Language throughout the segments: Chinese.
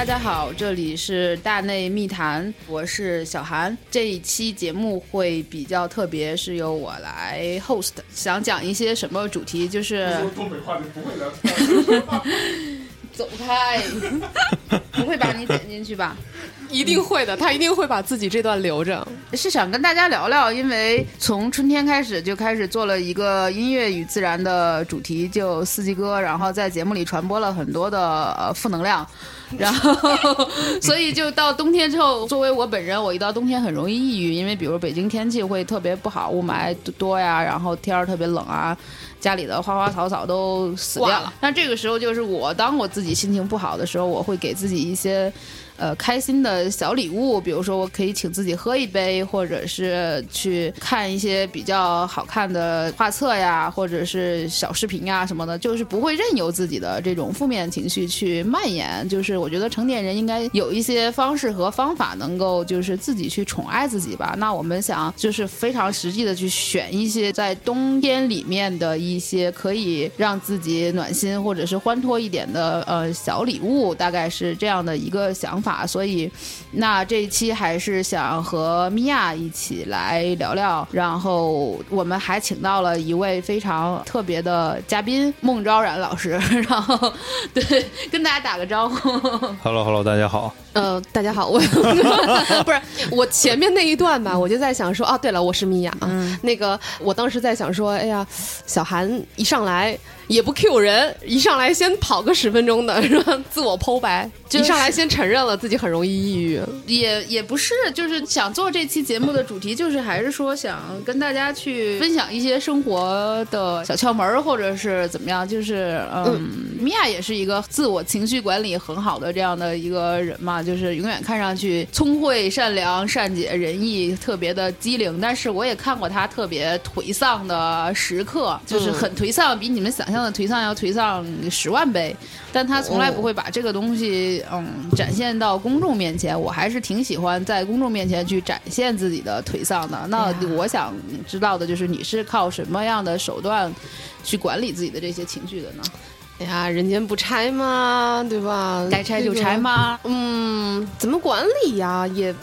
大家好，这里是大内密谈，我是小韩。这一期节目会比较特别，是由我来 host，想讲一些什么主题，就是说东北话你不会聊天。走开，不会把你剪进去吧？一定会的，他一定会把自己这段留着。是想跟大家聊聊，因为从春天开始就开始做了一个音乐与自然的主题，就四季歌，然后在节目里传播了很多的呃 负能量，然后所以就到冬天之后，作为我本人，我一到冬天很容易抑郁，因为比如北京天气会特别不好，雾霾多呀，然后天儿特别冷啊。家里的花花草草都死掉了，那这个时候就是我，当我自己心情不好的时候，我会给自己一些。呃，开心的小礼物，比如说我可以请自己喝一杯，或者是去看一些比较好看的画册呀，或者是小视频呀什么的，就是不会任由自己的这种负面情绪去蔓延。就是我觉得成年人应该有一些方式和方法，能够就是自己去宠爱自己吧。那我们想就是非常实际的去选一些在冬天里面的一些可以让自己暖心或者是欢脱一点的呃小礼物，大概是这样的一个想法。所以，那这一期还是想和米娅一起来聊聊。然后我们还请到了一位非常特别的嘉宾孟昭然老师。然后，对，跟大家打个招呼。Hello，Hello，大家好。呃，大家好，我 不是我前面那一段吧，我就在想说，哦，对了，我是米娅。嗯那个，我当时在想说，哎呀，小韩一上来。也不 Q 人，一上来先跑个十分钟的 是吧？自我剖白，一上来先承认了自己很容易抑郁。也也不是，就是想做这期节目的主题，就是还是说想跟大家去分享一些生活的小窍门，或者是怎么样。就是嗯，米娅也是一个自我情绪管理很好的这样的一个人嘛，就是永远看上去聪慧、善良、善解人意，特别的机灵。但是我也看过她特别颓丧的时刻，就是很颓丧，比你们想象。颓丧要颓丧十万倍，但他从来不会把这个东西嗯展现到公众面前。我还是挺喜欢在公众面前去展现自己的颓丧的。那我想知道的就是你是靠什么样的手段去管理自己的这些情绪的呢？哎呀，人间不拆嘛，对吧？该拆就拆吗？嗯，怎么管理呀？也。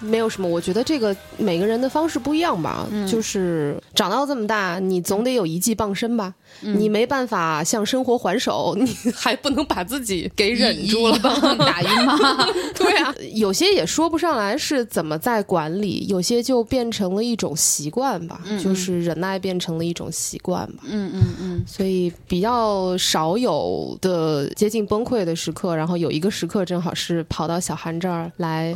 没有什么，我觉得这个每个人的方式不一样吧。就是长到这么大，你总得有一技傍身吧。你没办法向生活还手，你还不能把自己给忍住了，打晕吗？对啊，有些也说不上来是怎么在管理，有些就变成了一种习惯吧。就是忍耐变成了一种习惯吧。嗯嗯嗯。所以比较少有的接近崩溃的时刻，然后有一个时刻正好是跑到小韩这儿来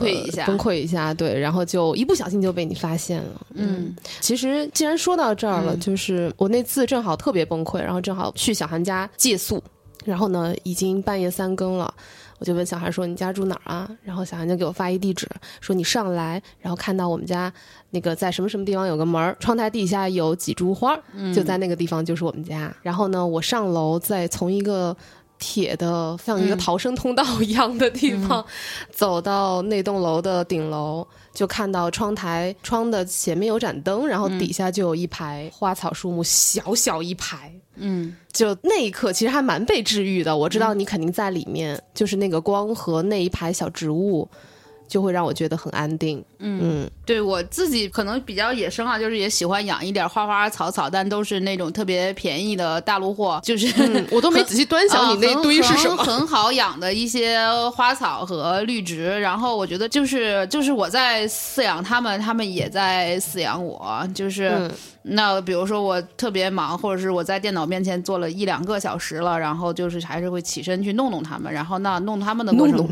崩溃一下，对，然后就一不小心就被你发现了。嗯，其实既然说到这儿了，就是我那次正好特别崩溃，然后正好去小韩家借宿，然后呢已经半夜三更了，我就问小韩说：“你家住哪儿啊？”然后小韩就给我发一地址，说：“你上来，然后看到我们家那个在什么什么地方有个门儿，窗台底下有几株花，就在那个地方就是我们家。然后呢，我上楼再从一个。”铁的像一个逃生通道一样的地方，走到那栋楼的顶楼，就看到窗台窗的前面有盏灯，然后底下就有一排花草树木，小小一排。嗯，就那一刻其实还蛮被治愈的。我知道你肯定在里面，就是那个光和那一排小植物。就会让我觉得很安定。嗯，对我自己可能比较野生啊，就是也喜欢养一点花花草草，但都是那种特别便宜的大陆货。就是我都没仔细端详你 那堆是什么，很好养的一些花草和绿植。然后我觉得就是就是我在饲养它们，它们也在饲养我。就是那比如说我特别忙，或者是我在电脑面前坐了一两个小时了，然后就是还是会起身去弄弄它们。然后那弄它们的过程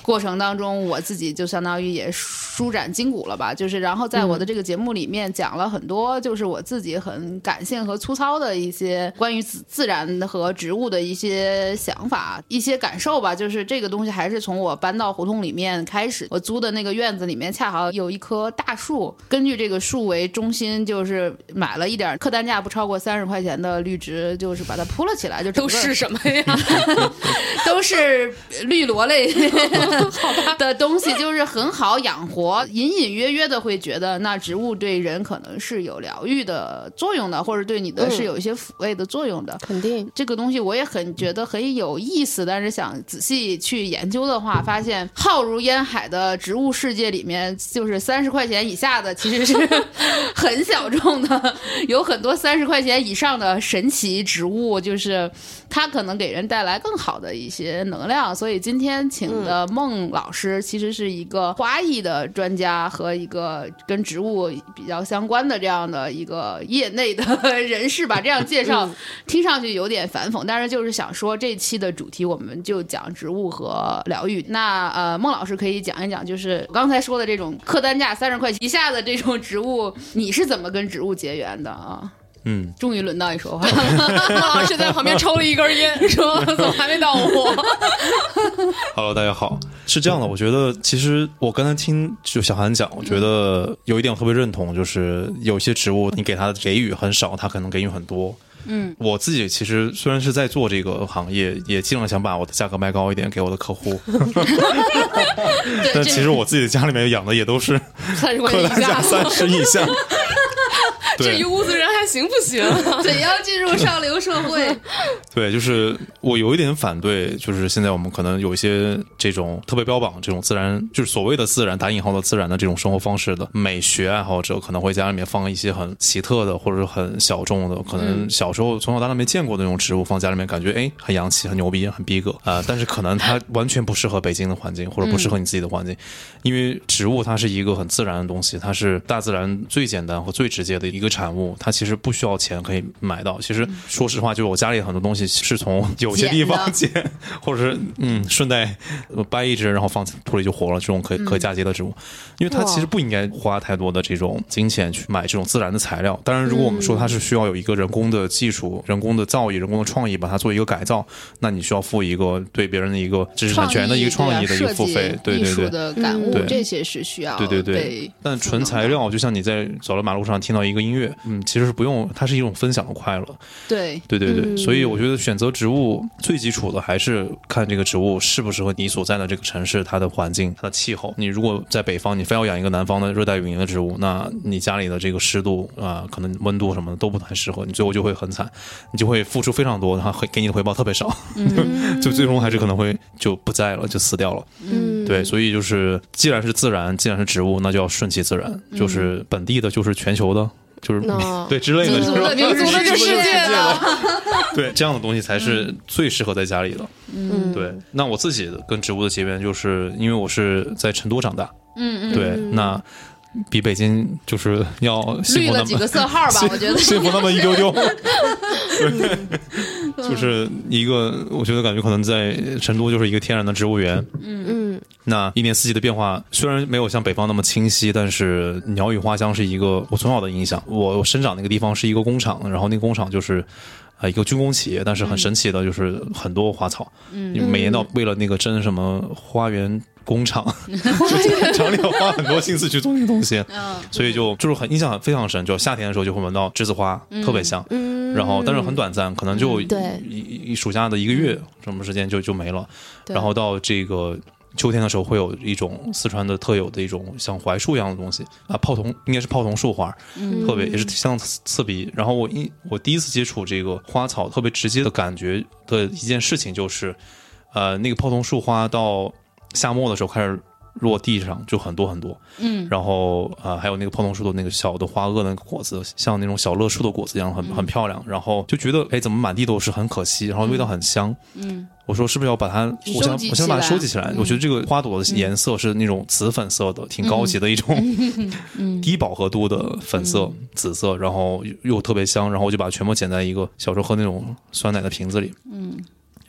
过程当中，我自己。就相当于也舒展筋骨了吧，就是然后在我的这个节目里面讲了很多，就是我自己很感性和粗糙的一些关于自自然和植物的一些想法、一些感受吧。就是这个东西还是从我搬到胡同里面开始，我租的那个院子里面恰好有一棵大树，根据这个树为中心，就是买了一点客单价不超过三十块钱的绿植，就是把它铺了起来，就都是什么呀？都是绿萝类 的东西，就是很好养活，隐隐约约的会觉得那植物对人可能是有疗愈的作用的，或者对你的是有一些抚慰的作用的。肯定这个东西我也很觉得很有意思，但是想仔细去研究的话，发现浩如烟海的植物世界里面，就是三十块钱以下的其实是 很小众的，有很多三十块钱以上的神奇植物，就是它可能给人带来更好的一些能量。所以今天请的孟老师其实是一个花艺的专家和一个跟植物比较相关的这样的一个业内的人士吧。这样介绍听上去有点反讽，但是就是想说这期的主题我们就讲植物和疗愈。那呃，孟老师可以讲一讲，就是我刚才说的这种客单价三十块钱以下的这种植物，你是怎么跟植物结缘的啊？嗯，终于轮到你说话。孟老师在旁边抽了一根烟，说：“怎么还没到我 Hello，大家好。是这样的，我觉得其实我刚才听就小韩讲，我觉得有一点我特别认同，就是有些植物你给它的给予很少，它可能给予很多。嗯，我自己其实虽然是在做这个行业，也尽量想把我的价格卖高一点给我的客户，但其实我自己的家里面养的也都是三十块客单价钱以下，三十以下。对这一屋子人还行不行？怎样进入上流社会？对，就是我有一点反对，就是现在我们可能有一些这种特别标榜这种自然，就是所谓的自然打引号的自然的这种生活方式的美学爱好者，可能会家里面放一些很奇特的或者是很小众的，可能小时候从小到大没见过的那种植物放家里面，感觉哎很洋气、很牛逼、很逼格啊、但是可能它完全不适合北京的环境，或者不适合你自己的环境，因为植物它是一个很自然的东西，它是大自然最简单和最直接的一个产物，它其实不需要钱可以买到。其实说实话，就是我家里很多东西是从有些地方捡，或者是嗯顺带呃掰一只，然后放土里就活了，这种可可嫁接的植物，因为它其实不应该花太多的这种金钱去买这种自然的材料。当然，如果我们说它是需要有一个人工的技术、人工的造诣、人工的创意，把它做一个改造，那你需要付一个对别人的一个知识产权的一个创意的一个付费，对对对。的感悟，对。这些是需要对对对，但纯材料就像你在走到马路上听到一个音乐，嗯，其实是不用，它是一种分享的快乐。对对对对，嗯所以我觉得选择植物最基础的还是看这个植物适不适合你所在的这个城市它的环境、它的气候。你如果在北方，你非要养一个南方的热带雨林的植物，那你家里的这个湿度啊、可能温度什么的都不太适合，你最后就会很惨，你就会付出非常多，然后会给你的回报特别少，就最终还是可能会就不在了，就死掉了。嗯，对，所以就是既然是自然，既然是植物，那就要顺其自然，就是本地的，就是全球的。就是那 对之类的，民族就是的民族的就是世界了，对这样的东西才是最适合在家里的。嗯，对，那我自己跟植物的结缘，就是因为我是在成都长大，嗯嗯，对，那比北京就是要幸福那么几个色号吧，我觉得幸福那么一丢丢。对，就是一个，我觉得感觉可能在成都就是一个天然的植物园。嗯嗯那一年四季的变化虽然没有像北方那么清晰，但是鸟语花香是一个我从小的印象。我生长那个地方是一个工厂，然后那个工厂就是。啊，一个军工企业，但是很神奇的就是很多花草，嗯，每年到为了那个争什么花园工厂，厂里要花很多心思去做那个东西，嗯所以就就是很印象非常深。就夏天的时候就会闻到栀子花，特别香，嗯，然后但是很短暂，可能就一一暑假的一个月什么时间就就没了。然后到这个秋天的时候，会有一种四川的特有的一种像槐树一样的东西啊，泡桐应该是泡桐树花，嗯特别也是相当刺鼻。然后我一我第一次接触这个花草，特别直接的感觉的一件事情就是，呃，那个泡桐树花到夏末的时候开始。落地上就很多很多，嗯然后呃还有那个泡桐树的那个小的花萼的那个果子，像那种小乐树的果子一样，很很漂亮。然后就觉得哎，怎么满地都是，很可惜。然后味道很香，嗯我说是不是要把它，我想我想把它收集起来。我觉得这个花朵的颜色是那种紫粉色的，挺高级的一种低饱和度的粉色、紫色，然后又又特别香。然后我就把它全部捡在一个小时候喝那种酸奶的瓶子里，嗯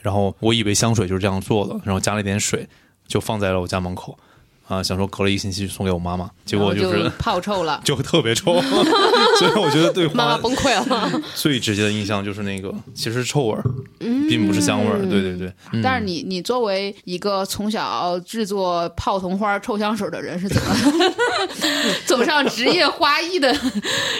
然后我以为香水就是这样做的，然后加了一点水，就放在了我家门口。啊，想说隔了一个星期就送给我妈妈，结果就是泡臭了。就特别臭，所以我觉得对花妈妈崩溃了。最直接的印象就是那个其实是臭味儿，并不是香味儿。对对对，嗯但是你你作为一个从小制作泡桐花臭香水的人，是怎么 走上职业花艺的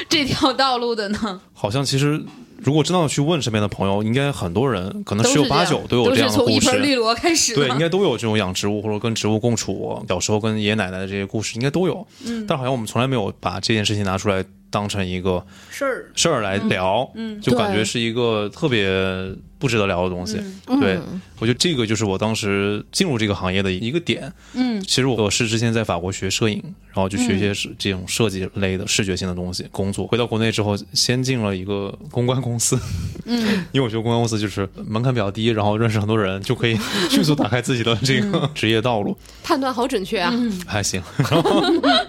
这条道路的呢？好像其实如果真的要去问身边的朋友，应该很多人可能十有八九都有这样的故从一盆绿事。萝开始，对，应该都有这种养植物或者跟植物共处，小时候跟爷爷奶奶的这些故事应该都有。嗯，但好像我们从来没有把这件事情拿出来当成一个事儿。事儿来聊，嗯，就感觉是一个特别不值得聊的东西。对，我觉得这个就是我当时进入这个行业的一个点。嗯，其实我是之前在法国学摄影，然后就学一些这种设计类的视觉性的东西工作。回到国内之后，先进了一个公关公司，嗯，因为我觉得公关公司就是门槛比较低，然后认识很多人，就可以迅速打开自己的这个职业道路。判断好准确啊！还行，然 后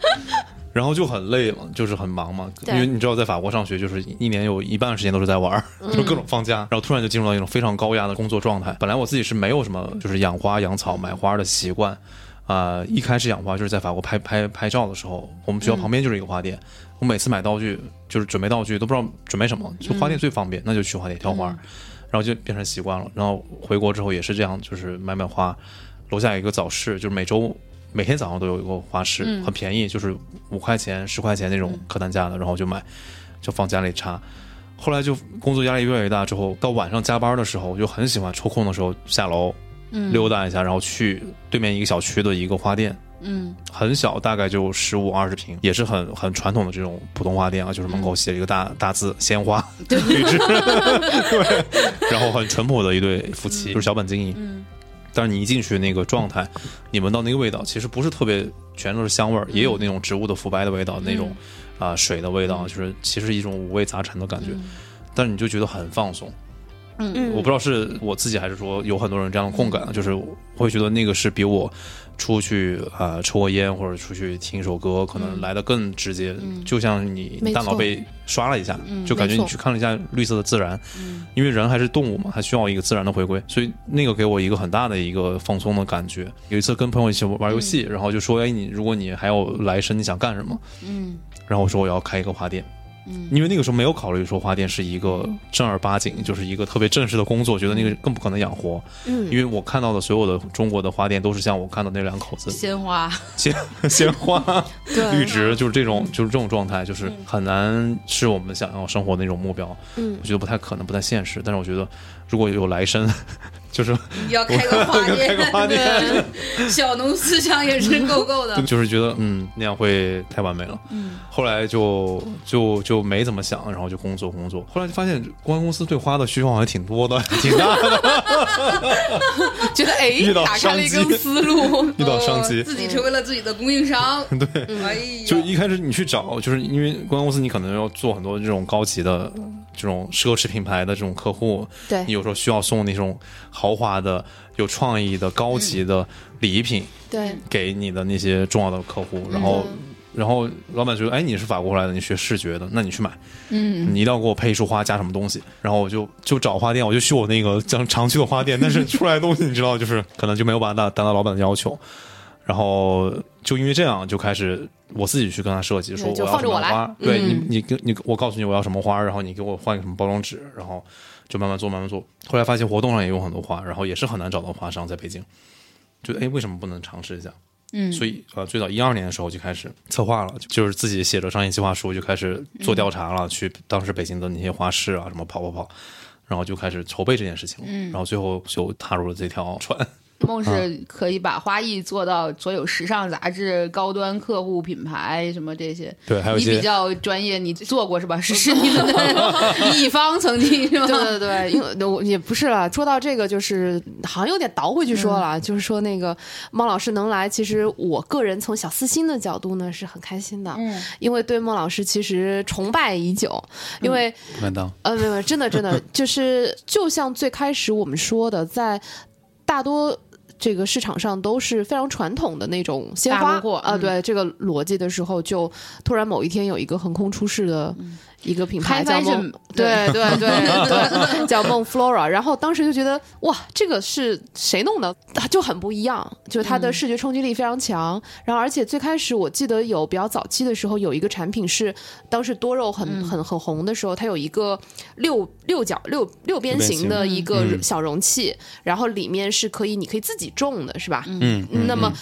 然后就很累了，就是很忙嘛。因为你知道，在法国上学，就是一年有一半的时间都是在玩儿，就各种放假，然后突然就进入到一种非常高压的工作状态。本来我自己是没有什么就是养花、养草、买花的习惯。啊、一开始养花就是在法国拍拍拍照的时候，我们学校旁边就是一个花店。我每次买道具，就是准备道具都不知道准备什么，就花店最方便，那就去花店挑花。然后就变成习惯了。然后回国之后也是这样，就是买买花。楼下有一个早市，就是每周每天早上都有一个花市，很便宜，就是五块钱、十块钱那种客单价的，然后就买，就放家里插。后来就工作压力越来越大，之后到晚上加班的时候，我就很喜欢抽空的时候下楼溜达一下，然后去对面一个小区的一个花店。嗯，很小，大概就十五二十平，也是很很传统的这种普通花店啊，就是门口写了一个大大字“鲜花”，对，对，然后很淳朴的一对夫妻，就是小本经营。嗯，但是你一进去那个状态，你闻到那个味道，其实不是特别全都是香味儿，也有那种植物的腐败的味道，那种啊、水的味道，就是其实一种五味杂陈的感觉，但是你就觉得很放松。嗯。我不知道是我自己还是说有很多人这样的共感，啊就是我会觉得那个是比我出去啊、呃抽个烟或者出去听一首歌可能来的更直接，就像你大脑被刷了一下，就感觉你去看了一下绿色的自然，因为人还是动物嘛，还需要一个自然的回归，所以那个给我一个很大的一个放松的感觉。有一次跟朋友一起玩游戏，然后就说，哎，你如果你还有来生，你想干什么？嗯，然后我说我要开一个花店。因为那个时候没有考虑说花店是一个正儿八经，就是一个特别正式的工作，觉得那个更不可能养活。嗯。因为我看到的所有的中国的花店都是像我看到那两口子鲜花，鲜 鲜花、对。绿植，就是这种就是这种状态，就是很难是我们想要生活的那种目标。嗯。我觉得不太可能，不太现实。但是我觉得如果有来生，就是你要开个花店，开个花店 小农思想也是够够的。就是觉得嗯那样会太完美了。嗯，后来就就就没怎么想，然后就工作工作。后来就发现公关公司对花的需求好像挺多的，挺大的。觉得哎遇到，打开了一商机个思路。遇到商机哦，自己成为了自己的供应商。对，哎呀，就一开始你去找，就是因为公关公司，你可能要做很多这种高级的、这种奢侈品牌的这种客户，对你有时候需要送那种豪华的、有创意的、高级的礼品对，给你的那些重要的客户，然后。然后老板觉得，哎，你是法国回来的，你学视觉的，那你去买，嗯，你一定要给我配一束花加什么东西。然后我就就找花店，我就去我那个常常去的花店，但是出来的东西你知道，就是可能就没有办法达达到老板的要求。然后就因为这样，就开始我自己去跟他设计，说我要什么花，对你你跟你我告诉你我要什么花，然后你给我换一个什么包装纸，然后就慢慢做慢慢做。后来发现活动上也有很多花，然后也是很难找到花商在北京，觉得哎为什么不能尝试一下？嗯，所以呃，最早一二年的时候就开始策划了，就就是自己写着商业计划书，就开始做调查了，去当时北京的那些花市啊什么跑跑跑，然后就开始筹备这件事情了，然后最后就踏入了这条船。梦是可以把花艺做到所有时尚杂志、高端客户品牌什么这些。对还有你比较专业，你做过是吧？是 是你们的乙方曾经是吧？对对对，因为我也不是了。说到这个，就是好像有点倒回去说了，就是说那个孟老师能来，其实我个人从小私心的角度呢是很开心的，嗯，因为对孟老师其实崇拜已久，因为、呃，没有，没有真的真的 就是就像最开始我们说的，在大多。这个市场上都是非常传统的那种鲜大花货嗯。对这个逻辑的时候，就突然某一天有一个横空出世的一个品牌叫开发是梦，对对对对，叫梦 Flora。然后当时就觉得哇，这个是谁弄的？它就很不一样，就是它的视觉冲击力非常强。然后而且最开始我记得有比较早期的时候，有一个产品是当时多肉很很很红的时候，它有一个六六角六六边形的一个嗯小容器，然后里面是可以你可以自己种的，是吧？嗯，那么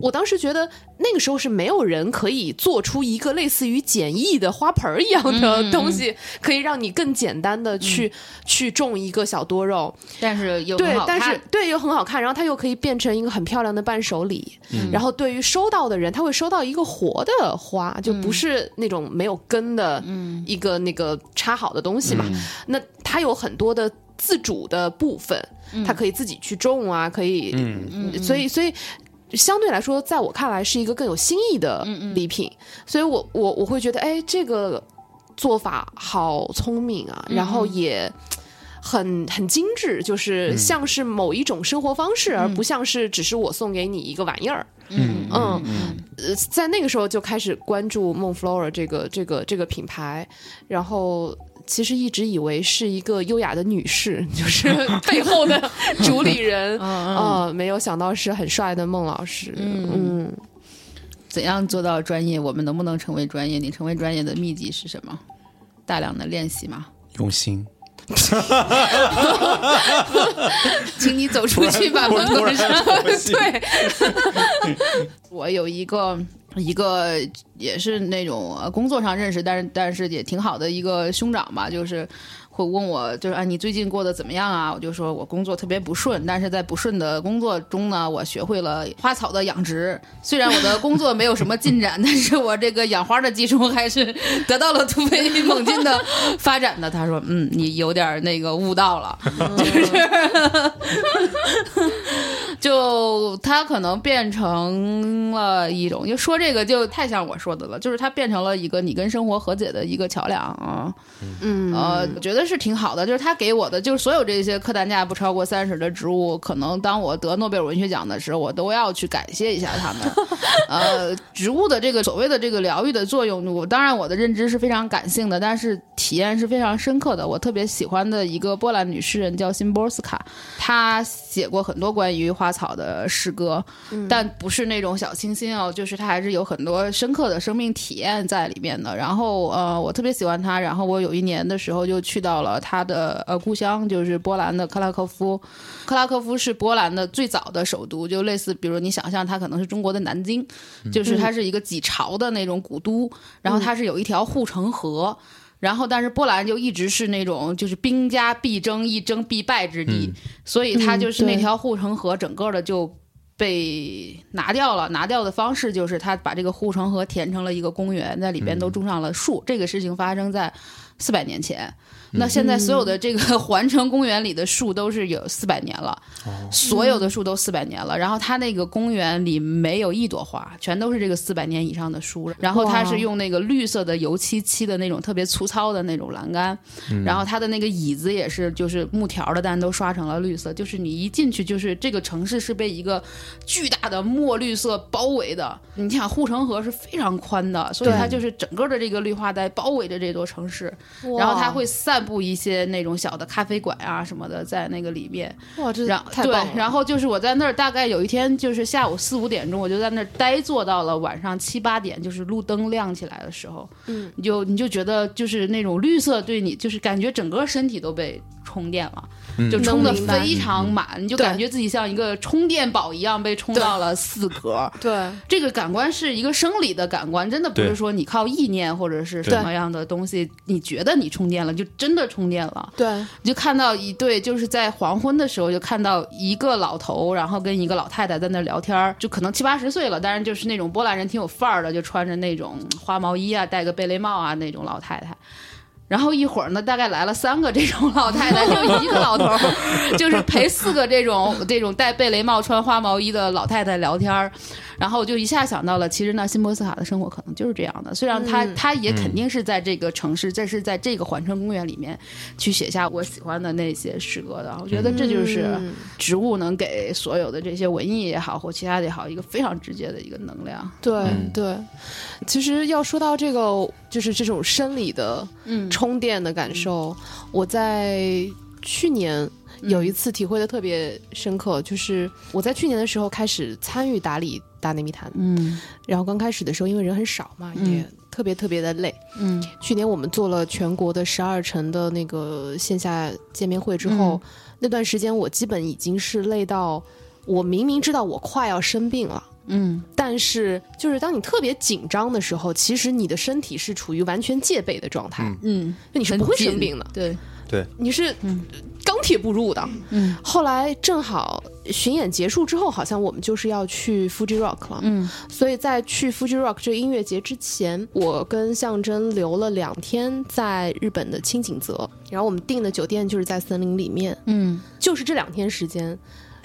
我当时觉得那个时候是没有人可以做出一个类似于简易的花盆儿一样的东西，可以让你更简单的去、去种一个小多肉。但是又对很好，但是看对又很好看，然后它又可以变成一个很漂亮的伴手礼。然后对于收到的人，他会收到一个活的花，就不是那种没有根的一个那个插好的东西嘛。那它有很多的自主的部分，它可以自己去种啊，可以，嗯所以所以。相对来说，在我看来是一个更有新意的礼品，所以我我我会觉得，哎，这个做法好聪明啊，然后也很很精致，就是像是某一种生活方式，而不像是只是我送给你一个玩意儿。嗯嗯，呃，在那个时候就开始关注梦 Flora 这个这个这个品牌，然后其实一直以为是一个优雅的女士，就是 背后的主理人 啊、没有想到是很帅的孟老师。嗯怎样做到专业？我们能不能成为专业？你成为专业的秘籍是什么？大量的练习吗？用心。请你走出去吧，门口上。对，我有一个一个也是那种工作上认识，但是但是也挺好的一个兄长吧，就是会问我，就是啊你最近过得怎么样啊？我就说我工作特别不顺，但是在不顺的工作中呢，我学会了花草的养殖。虽然我的工作没有什么进展，但是我这个养花的技术还是得到了突飞猛进的发展的。他说，嗯，你有点那个悟道了，就 是它可能变成了一种，就说这个就太像我说的了，就是它变成了一个你跟生活和解的一个桥梁啊。嗯呃，我觉得是挺好的，就是他给我的，就是所有这些客单价不超过三十的植物，可能当我得诺贝尔文学奖的时候，我都要去感谢一下他们。呃，植物的这个所谓的这个疗愈的作用，我当然我的认知是非常感性的，但是体验是非常深刻的。我特别喜欢的一个波兰女诗人叫辛波斯卡，她写过很多关于花草的诗歌，但不是那种小清新哦，就是它还是有很多深刻的生命体验在里面的。然后呃，我特别喜欢他，然后我有一年的时候就去到了他的呃故乡，就是波兰的克拉科夫。克拉科夫是波兰的最早的首都，就类似，比如你想象它可能是中国的南京，就是它是一个几朝的那种古都，然后它是有一条护城河。然后，但是波兰就一直是那种就是兵家必争、一争必败之地，所以它就是那条护城河整个的就被拿掉了。拿掉的方式就是他把这个护城河填成了一个公园，在里边都种上了树。这个事情发生在四百年前。那现在所有的这个 环城公园里的树都是有四百年了，所有的树都四百年了。然后它那个公园里没有一朵花，全都是这个四百年以上的树。然后它是用那个绿色的油漆漆的那种特别粗糙的那种栏杆，然后它的那个椅子也是就是木条的，但都刷成了绿色。就是你一进去，就是这个城市是被一个巨大的墨绿色包围的。你想护城河是非常宽的，所以它就是整个的这个绿化带包围着这座城市。然后它会散布一些那种小的咖啡馆啊什么的在那个里面，哇，这然后对太棒了，然后就是我在那儿大概有一天就是下午四五点钟，我就在那儿呆坐到了晚上七八点，就是路灯亮起来的时候，嗯，你就你就觉得就是那种绿色对你就是感觉整个身体都被充电了。就充的非常满，你就感觉自己像一个充电宝一样被充到了四格。对。这个感官是一个生理的感官，真的不是说你靠意念或者是什么样的东西，你觉得你充电了，就真的充电了。对，你就看到一对，就是在黄昏的时候，就看到一个老头，然后跟一个老太太在那聊天儿，就可能七八十岁了，但是就是那种波兰人挺有范儿的，就穿着那种花毛衣啊，戴个贝雷帽啊那种老太太。然后一会儿呢，大概来了三个这种老太太，就一个老头儿，就是陪四个这种这种戴贝雷帽、穿花毛衣的老太太聊天儿。然后我就一下想到了，其实呢，辛波斯卡的生活可能就是这样的。虽然他、嗯他也肯定是在这个城市，这是在这个环城公园里面去写下我喜欢的那些诗歌的。我觉得这就是嗯植物能给所有的这些文艺也好或其他的也好，一个非常直接的一个能量。对、嗯对，其实要说到这个，就是这种生理的嗯。充电的感受，我在去年有一次体会的特别深刻，就是我在去年的时候开始参与打理大内密谈，嗯。然后刚开始的时候因为人很少嘛，嗯。也特别特别的累。嗯。去年我们做了全国的十二城的那个线下见面会之后，嗯。那段时间我基本已经是累到，我明明知道我快要生病了，嗯。但是就是当你特别紧张的时候，其实你的身体是处于完全戒备的状态，嗯。嗯，就你是不会生病的，对，对，你是钢铁不入的。嗯。后来正好巡演结束之后，好像我们就是要去 Fuji Rock 了，嗯。所以在去 Fuji Rock 这个音乐节之前，我跟象征留了两天在日本的青井泽，然后我们订的酒店就是在森林里面，嗯。就是这两天时间，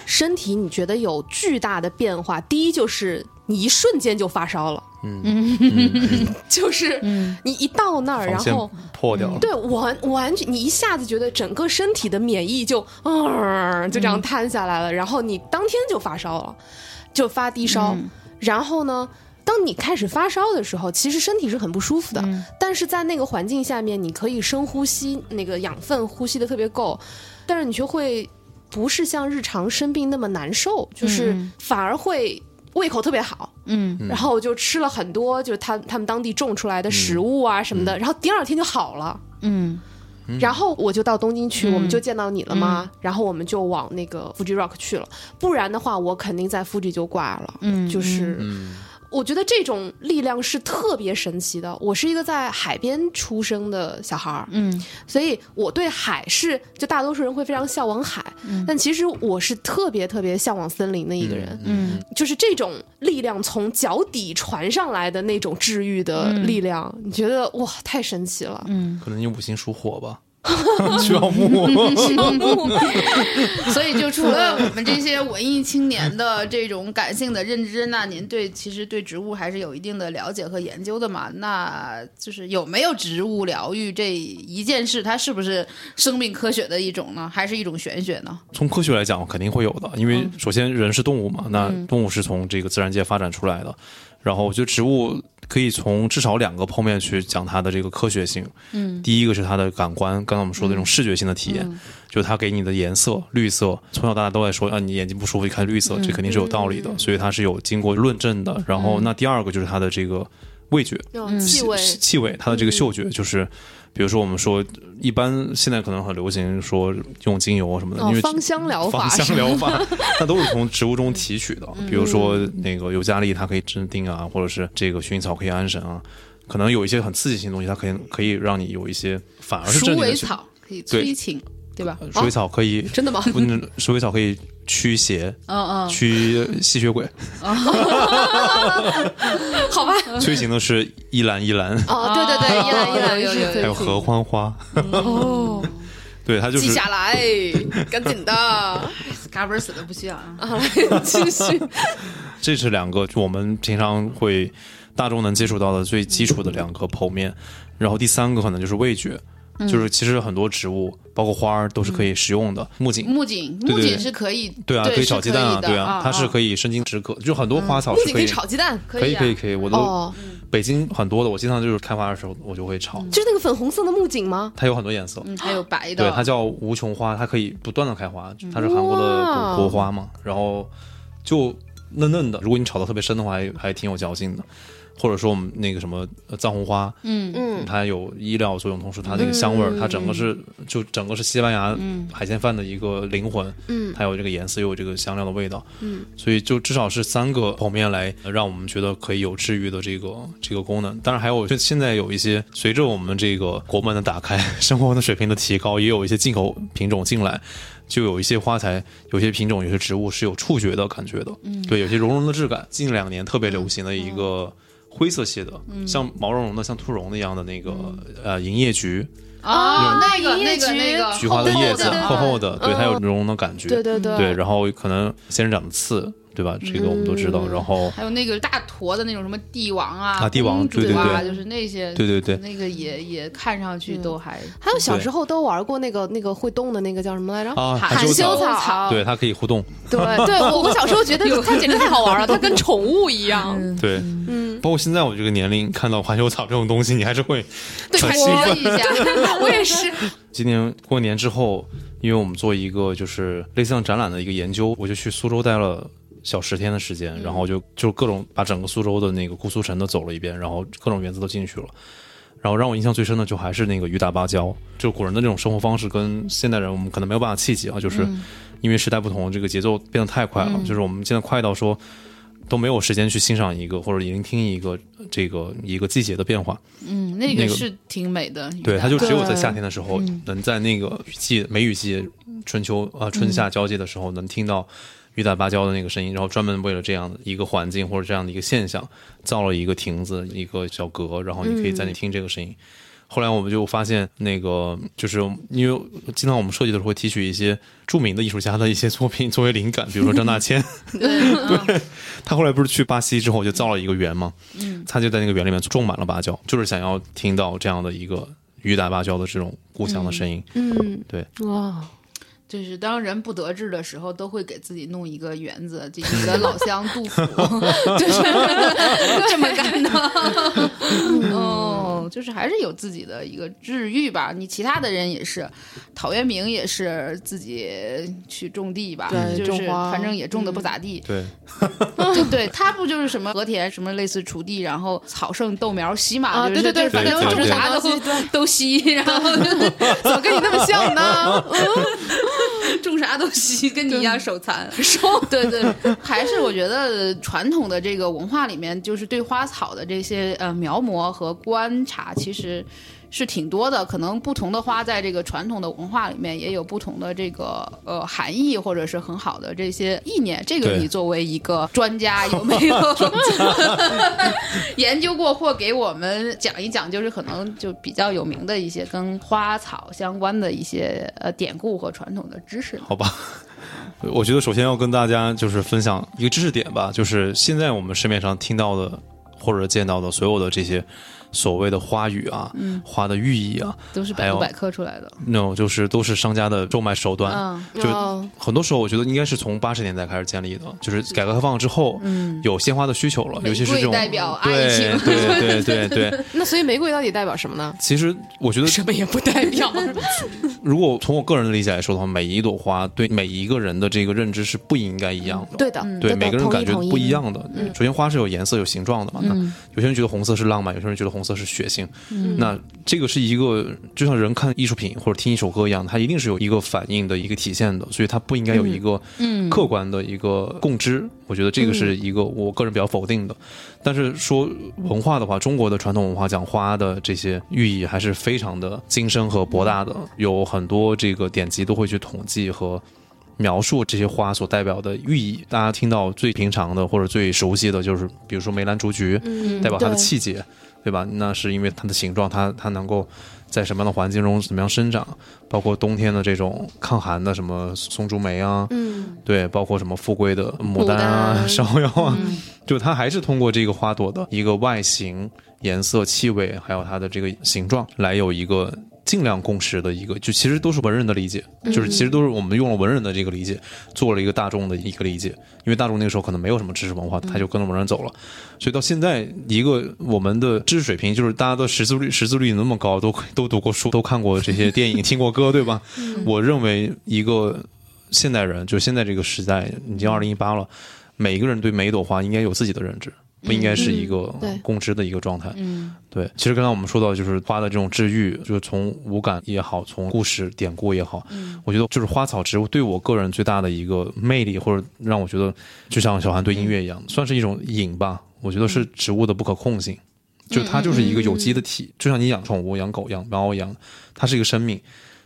身体你觉得有巨大的变化。第一就是你一瞬间就发烧了，嗯，就是嗯。你一到那儿，然后破掉。了。对完完全你一下子觉得整个身体的免疫就嗯就这样瘫下来了，然后你当天就发烧了，就发低烧，嗯。然后呢？当你开始发烧的时候，其实身体是很不舒服的，嗯。但是在那个环境下面，你可以深呼吸，那个养分呼吸的特别够，但是你却会不是像日常生病那么难受，就是嗯。反而会胃口特别好。嗯。然后我就吃了很多，就是他他们当地种出来的食物啊什么的，然后第二天就好了。嗯。然后我就到东京去，嗯。我们就见到你了吗？然后我们就往那个 Fuji Rock 去了，不然的话，我肯定在 Fuji 就挂了。嗯就是，嗯我觉得这种力量是特别神奇的。我是一个在海边出生的小孩儿，嗯。所以我对海是就大多数人会非常向往海，但其实我是特别特别向往森林的一个人。嗯。就是这种力量从脚底传上来的那种治愈的力量，你觉得哇，太神奇了。嗯，可能你五行属火吧，需要木。所以就除了我们这些文艺青年的这种感性的认知，那您对其实对植物还是有一定的了解和研究的嘛？那就是有没有植物疗愈这一件事，它是不是生命科学的一种呢？还是一种玄学呢？从科学来讲，肯定会有的，因为首先人是动物嘛，那动物是从这个自然界发展出来的。然后我觉得植物可以从至少两个方面去讲它的这个科学性。嗯。第一个是它的感官，刚刚我们说的那种视觉性的体验，就是它给你的颜色，绿色，从小到大都在说啊，你眼睛不舒服，一看绿色，这肯定是有道理的，所以它是有经过论证的。然后那第二个就是它的这个味觉，嗯，气味，气气味，它的这个嗅觉就是。比如说，我们说，一般现在可能很流行说用精油什么的，因为，哦芳香疗法芳香疗法，它 都是从植物中提取的。比如说那个尤加利，它可以镇定啊，或者是这个薰衣草可以安神啊。可能有一些很刺激性的东西，它可以可以让你有一些反而是鼠镇定的去。尾草可以催情，对吧？鼠尾草可以，真的吗？不 是鼠尾草可以驱邪、嗯嗯，驱吸血鬼，好吧。催情的是一兰一兰，哦，对对对，依兰依兰有有有有是还有合欢花。哦，对，他就是记下来，赶紧的。嘎嘣死的不需要啊。啊，继续。这是两个我们平常会大众能接触到的最基础的两个剖面，然后第三个可能就是味觉，就是其实很多植物，包括花儿都是可以食用的。木槿，木槿，木槿是可以，对啊，可以炒鸡蛋啊，对啊，它是可以生津止渴，就很多花草木槿可以是可以。炒鸡蛋，可以啊可以可以，我都哦，北京很多的，我经常就是开花的时候我就会炒，就是那个粉红色的木槿吗？它有很多颜色，嗯，还有白的，对，它叫无穷花，它可以不断的开花，它是韩国的国国花嘛，然后就嫩嫩的，如果你炒的特别深的话，还还挺有嚼劲的。或者说我们那个什么呃藏红花，嗯。嗯，它有医疗作用，同时它那个香味儿，它整个是就整个是西班牙海鲜饭的一个灵魂，嗯。它有这个颜色，又有这个香料的味道，嗯，所以就至少是三个方面来呃让我们觉得可以有治愈的这个这个功能。当然还有，就现在有一些随着我们这个国门的打开，生活的水平的提高，也有一些进口品种进来。就有一些花材，有些品种，有些植物是有触觉的感觉的，嗯，对，有些绒绒的质感。近两年特别流行的一个灰色系的，像毛茸茸的、像兔绒的一样的那个、呃银叶菊，哦，那个那个菊那个。菊花的叶子厚厚的，对，嗯它有绒绒的感觉，对对对。对，然后可能仙人掌的刺，对吧？这个我们都知道，嗯。然后还有那个大坨的那种什么帝王啊、啊帝王公主对对啊，对。就是那些，对对对。那个也也看上去都还还有小时候都玩过那个那个会动的那个叫什么来着？啊，含羞草草，对，它可以互动，对 对，我我小时候觉得它简直太好玩了，它跟宠物一样。对，嗯，包括现在我这个年龄看到含羞草这种东西，你还是会对很兴奋。摸一下，我也是。今年过年之后，因为我们做一个就是类似像展览的一个研究，我就去苏州待了小十天的时间，然后就就各种把整个苏州的那个姑苏城都走了一遍，然后各种园子都进去了。然后让我印象最深的就还是那个雨打芭蕉，就古人的这种生活方式跟现代人我们可能没有办法契机啊，就是因为时代不同，这个节奏变得太快了，就是我们现在快到说。都没有时间去欣赏一个或者聆听一个这个一个季节的变化。嗯，那那个个是挺美的。对，它就只有在夏天的时候，能在那个雨季、梅雨季、春秋呃春夏交界的时候，能听到雨打芭蕉的那个声音，然后专门为了这样的一个环境或者这样的一个现象，造了一个亭子、一个小阁，然后你可以在那听这个声音。后来我们就发现，那个就是因为经常我们设计的时候会提取一些著名的艺术家的一些作品作为灵感，比如说张大千，对，他后来不是去巴西之后就造了一个园嘛，嗯，他就在那个园里面种满了芭蕉，就是想要听到这样的一个雨打芭蕉的这种故乡的声音。嗯，对，哇，就是当人不得志的时候，都会给自己弄一个园子。就你的 老乡杜甫就是 这么干的。哦，就是还是有自己的一个治愈吧。你其他的人也是，陶渊明也是自己去种地吧，对就是种反正也种的不咋地。对，对对，他不就是什么和田，什么类似锄地，然后草盛豆苗稀嘛，啊，就是对对对，反正正种啥都对，都稀，然后怎么跟你那么像呢？种啥都稀，跟你一样手残。手 对对，还是我觉得传统的这个文化里面，就是对花草的这些呃描摹和观察，其实。是挺多的，可能不同的花在这个传统的文化里面也有不同的这个呃含义，或者是很好的这些意念。这个你作为一个专家有没有 研究过，或给我们讲一讲？就是可能就比较有名的一些跟花草相关的一些呃典故和传统的知识。好吧。我觉得首先要跟大家就是分享一个知识点吧，就是现在我们市面上听到的或者见到的所有的这些所谓的花语啊、花的寓意啊，都是百度百科出来的。no 就是都是商家的售卖手段。嗯就哦很多时候，我觉得应该是从八十年代开始建立的，就是改革开放之后，嗯有鲜花的需求了，尤其是这种代表爱对情对对对对。那所以玫瑰到底代表什么呢？其实我觉得，什么也不代表。如果从我个人的理解来说的话，每一朵花对每一个人的这个认知是不应该一样的。对的，对，每个人感觉不一。样的。首先，花是有颜色、有形状的嘛。有些人觉得红色是浪漫，有些人觉得红色是血腥。那这个是一个，就像人看艺术品或者听一首歌一样，它一定是有一个反应的一个体现的，所以它不应该有一个嗯客观的一个共知。我觉得这个是一个我个人比较否定的。但是说文化的话，中国的传统文化讲花的这些寓意还是非常的精深和博大的，有很多这个典籍都会去统计和描述这些花所代表的寓意。大家听到最平常的或者最熟悉的就是，比如说梅兰竹菊，嗯代表它的气节，对吧？那是因为它的形状，它它能够在什么样的环境中怎么样生长，包括冬天的这种抗寒的什么松竹梅啊，嗯，对，包括什么富贵的牡丹啊、丹芍药啊，嗯就它还是通过这个花朵的一个外形、颜色、气味，还有它的这个形状，来有一个尽量共识的一个，就其实都是文人的理解，就是其实都是我们用了文人的这个理解，做了一个大众的一个理解，因为大众那个时候可能没有什么知识文化，他就跟着文人走了，所以到现在一个我们的知识水平，就是大家的识字率识字率那么高，都都读过书，都看过这些电影，听过歌，对吧？我认为一个现代人，就现在这个时代，已经二零一八了，每一个人对每一朵花应该有自己的认知，不应该是一个共知的一个状态。嗯对，其实刚才我们说到，就是花的这种治愈，就是从五感也好，从故事典故也好，嗯我觉得就是花草植物对我个人最大的一个魅力，或者让我觉得，就像小韩对音乐一样，算是一种瘾吧。我觉得是植物的不可控性，就它就是一个有机的体，就像你养宠物、养狗、养猫一样，它是一个生命，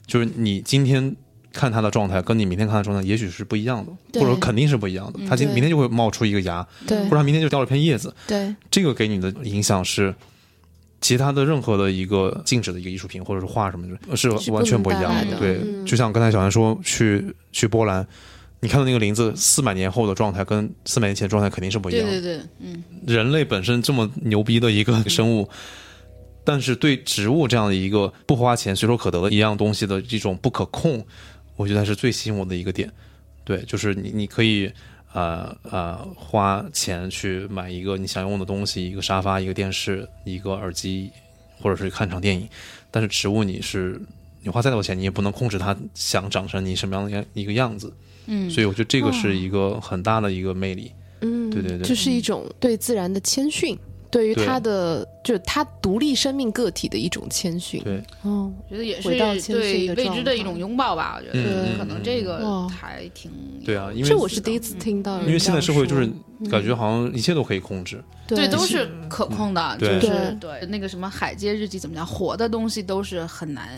就是你今天。看它的状态，跟你明天看它的状态，也许是不一样的，或者说肯定是不一样的。它今明天就会冒出一个芽，对或者它明天就掉了片叶子，对，这个给你的影响是其他的任何的一个静止的一个艺术品或者是画什么的，是是完全不一样的对，嗯就像刚才小韩说，去去波兰，你看到那个林子四百年后的状态跟四百年前的状态肯定是不一样的。对对对，嗯人类本身这么牛逼的一个生物。但是对植物这样的一个不花钱随手可得的一样东西的这种不可控，我觉得是最吸引我的一个点。对，就是你你可以呃呃花钱去买一个你想用的东西，一个沙发、一个电视、一个耳机，或者是看场电影。但是植物你是你花再多钱，你也不能控制它想长成你什么样的样一个样子。嗯，所以我觉得这个是一个很大的一个魅力。嗯，对对对这是一种对自然的谦逊。对于他的就是他独立生命个体的一种谦逊。对，嗯，我觉得也是对未知的一种拥抱吧。我觉嗯得嗯可能这个还挺对啊，因为这我是第一次听到因为现在社会就是嗯。感觉好像一切都可以控制，对。对，都是可控的，就是对。那个什么海街日记怎么讲，活的东西都是很难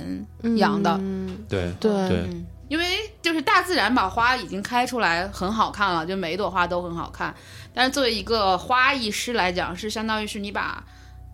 养的。嗯对对。对。嗯，因为就是大自然把花已经开出来很好看了，就每一朵花都很好看。但是作为一个花艺师来讲，是相当于是你把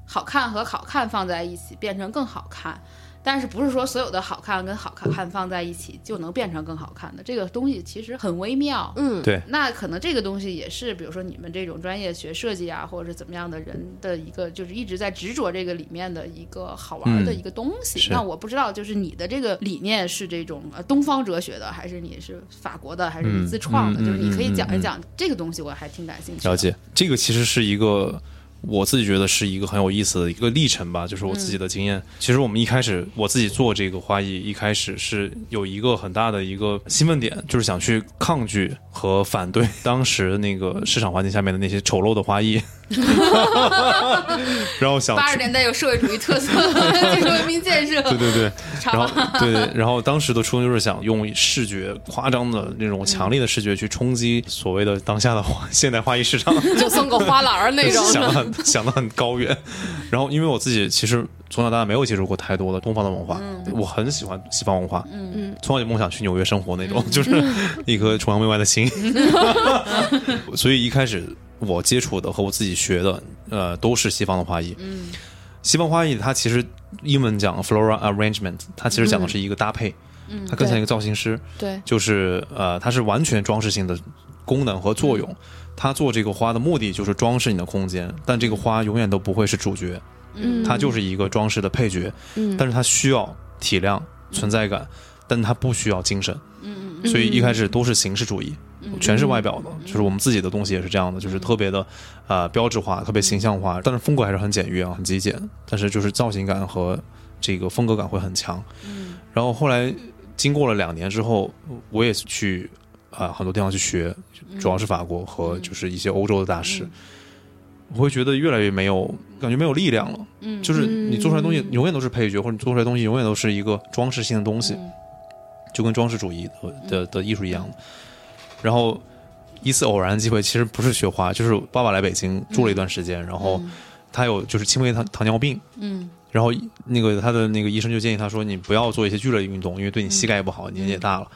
好看和好看放在一起，变成更好看。但是不是说所有的好看跟好看放在一起就能变成更好看的？这个东西其实很微妙。嗯，对那可能这个东西也是，比如说你们这种专业学设计啊，或者是怎么样的人的一个，就是一直在执着这个里面的一个好玩的嗯一个东西。是那我不知道，就是你的这个理念是这种呃东方哲学的，还是你是法国的，还是你自创的？就是你可以讲一讲这个东西，我还挺感兴趣的。了解，这个其实是一个我自己觉得是一个很有意思的一个历程吧，就是我自己的经验。其实我们一开始我自己做这个花艺，一开始是有一个很大的一个兴奋点，就是想去抗拒和反对当时那个市场环境下面的那些丑陋的花艺，然后想八十。年代有社会主义特色，技 术文明建设，对对对，然？后对对，然后当时的初衷就是想用视觉夸张的那种强烈的视觉去冲击所谓的当下的花 现代花艺市场，就送个花篮儿那种，想的很想的很高远。然后因为我自己其实从小到大没有接触过太多的东方的文化，我很喜欢西方文化，嗯。嗯。从小就梦想去纽约生活那种，就是一颗崇洋媚外的心。所以一开始我接触的和我自己学的，呃，都是西方的花艺。嗯西方花艺它其实英文讲 floral arrangement，它其实讲的是一个搭配，嗯它更像一个造型师。对，就是呃，它是完全装饰性的功能和作用。它做这个花的目的就是装饰你的空间，但这个花永远都不会是主角，嗯，它就是一个装饰的配角。嗯，但是它需要体量、存在感，但它不需要精神。嗯所以一开始都是形式主义，全是外表的，就是我们自己的东西也是这样的，就是特别的呃标志化、特别形象化，但是风格还是很简约啊，很极简，但是就是造型感和这个风格感会很强。然后后来经过了两年之后，我也去啊、很多地方去学，主要是法国和就是一些欧洲的大师。我会觉得越来越没有感觉，没有力量了。嗯就是你做出来东西永远都是配角，或者你做出来东西永远都是一个装饰性的东西，嗯就跟装饰主义的的的艺术一样的。然后一次偶然的机会，其实不是学花，就是爸爸来北京住了一段时间，然后他有就是轻微糖糖尿病，嗯然后那个他的那个医生就建议他说，你不要做一些剧烈运动，因为对你膝盖也不好，年纪也大了，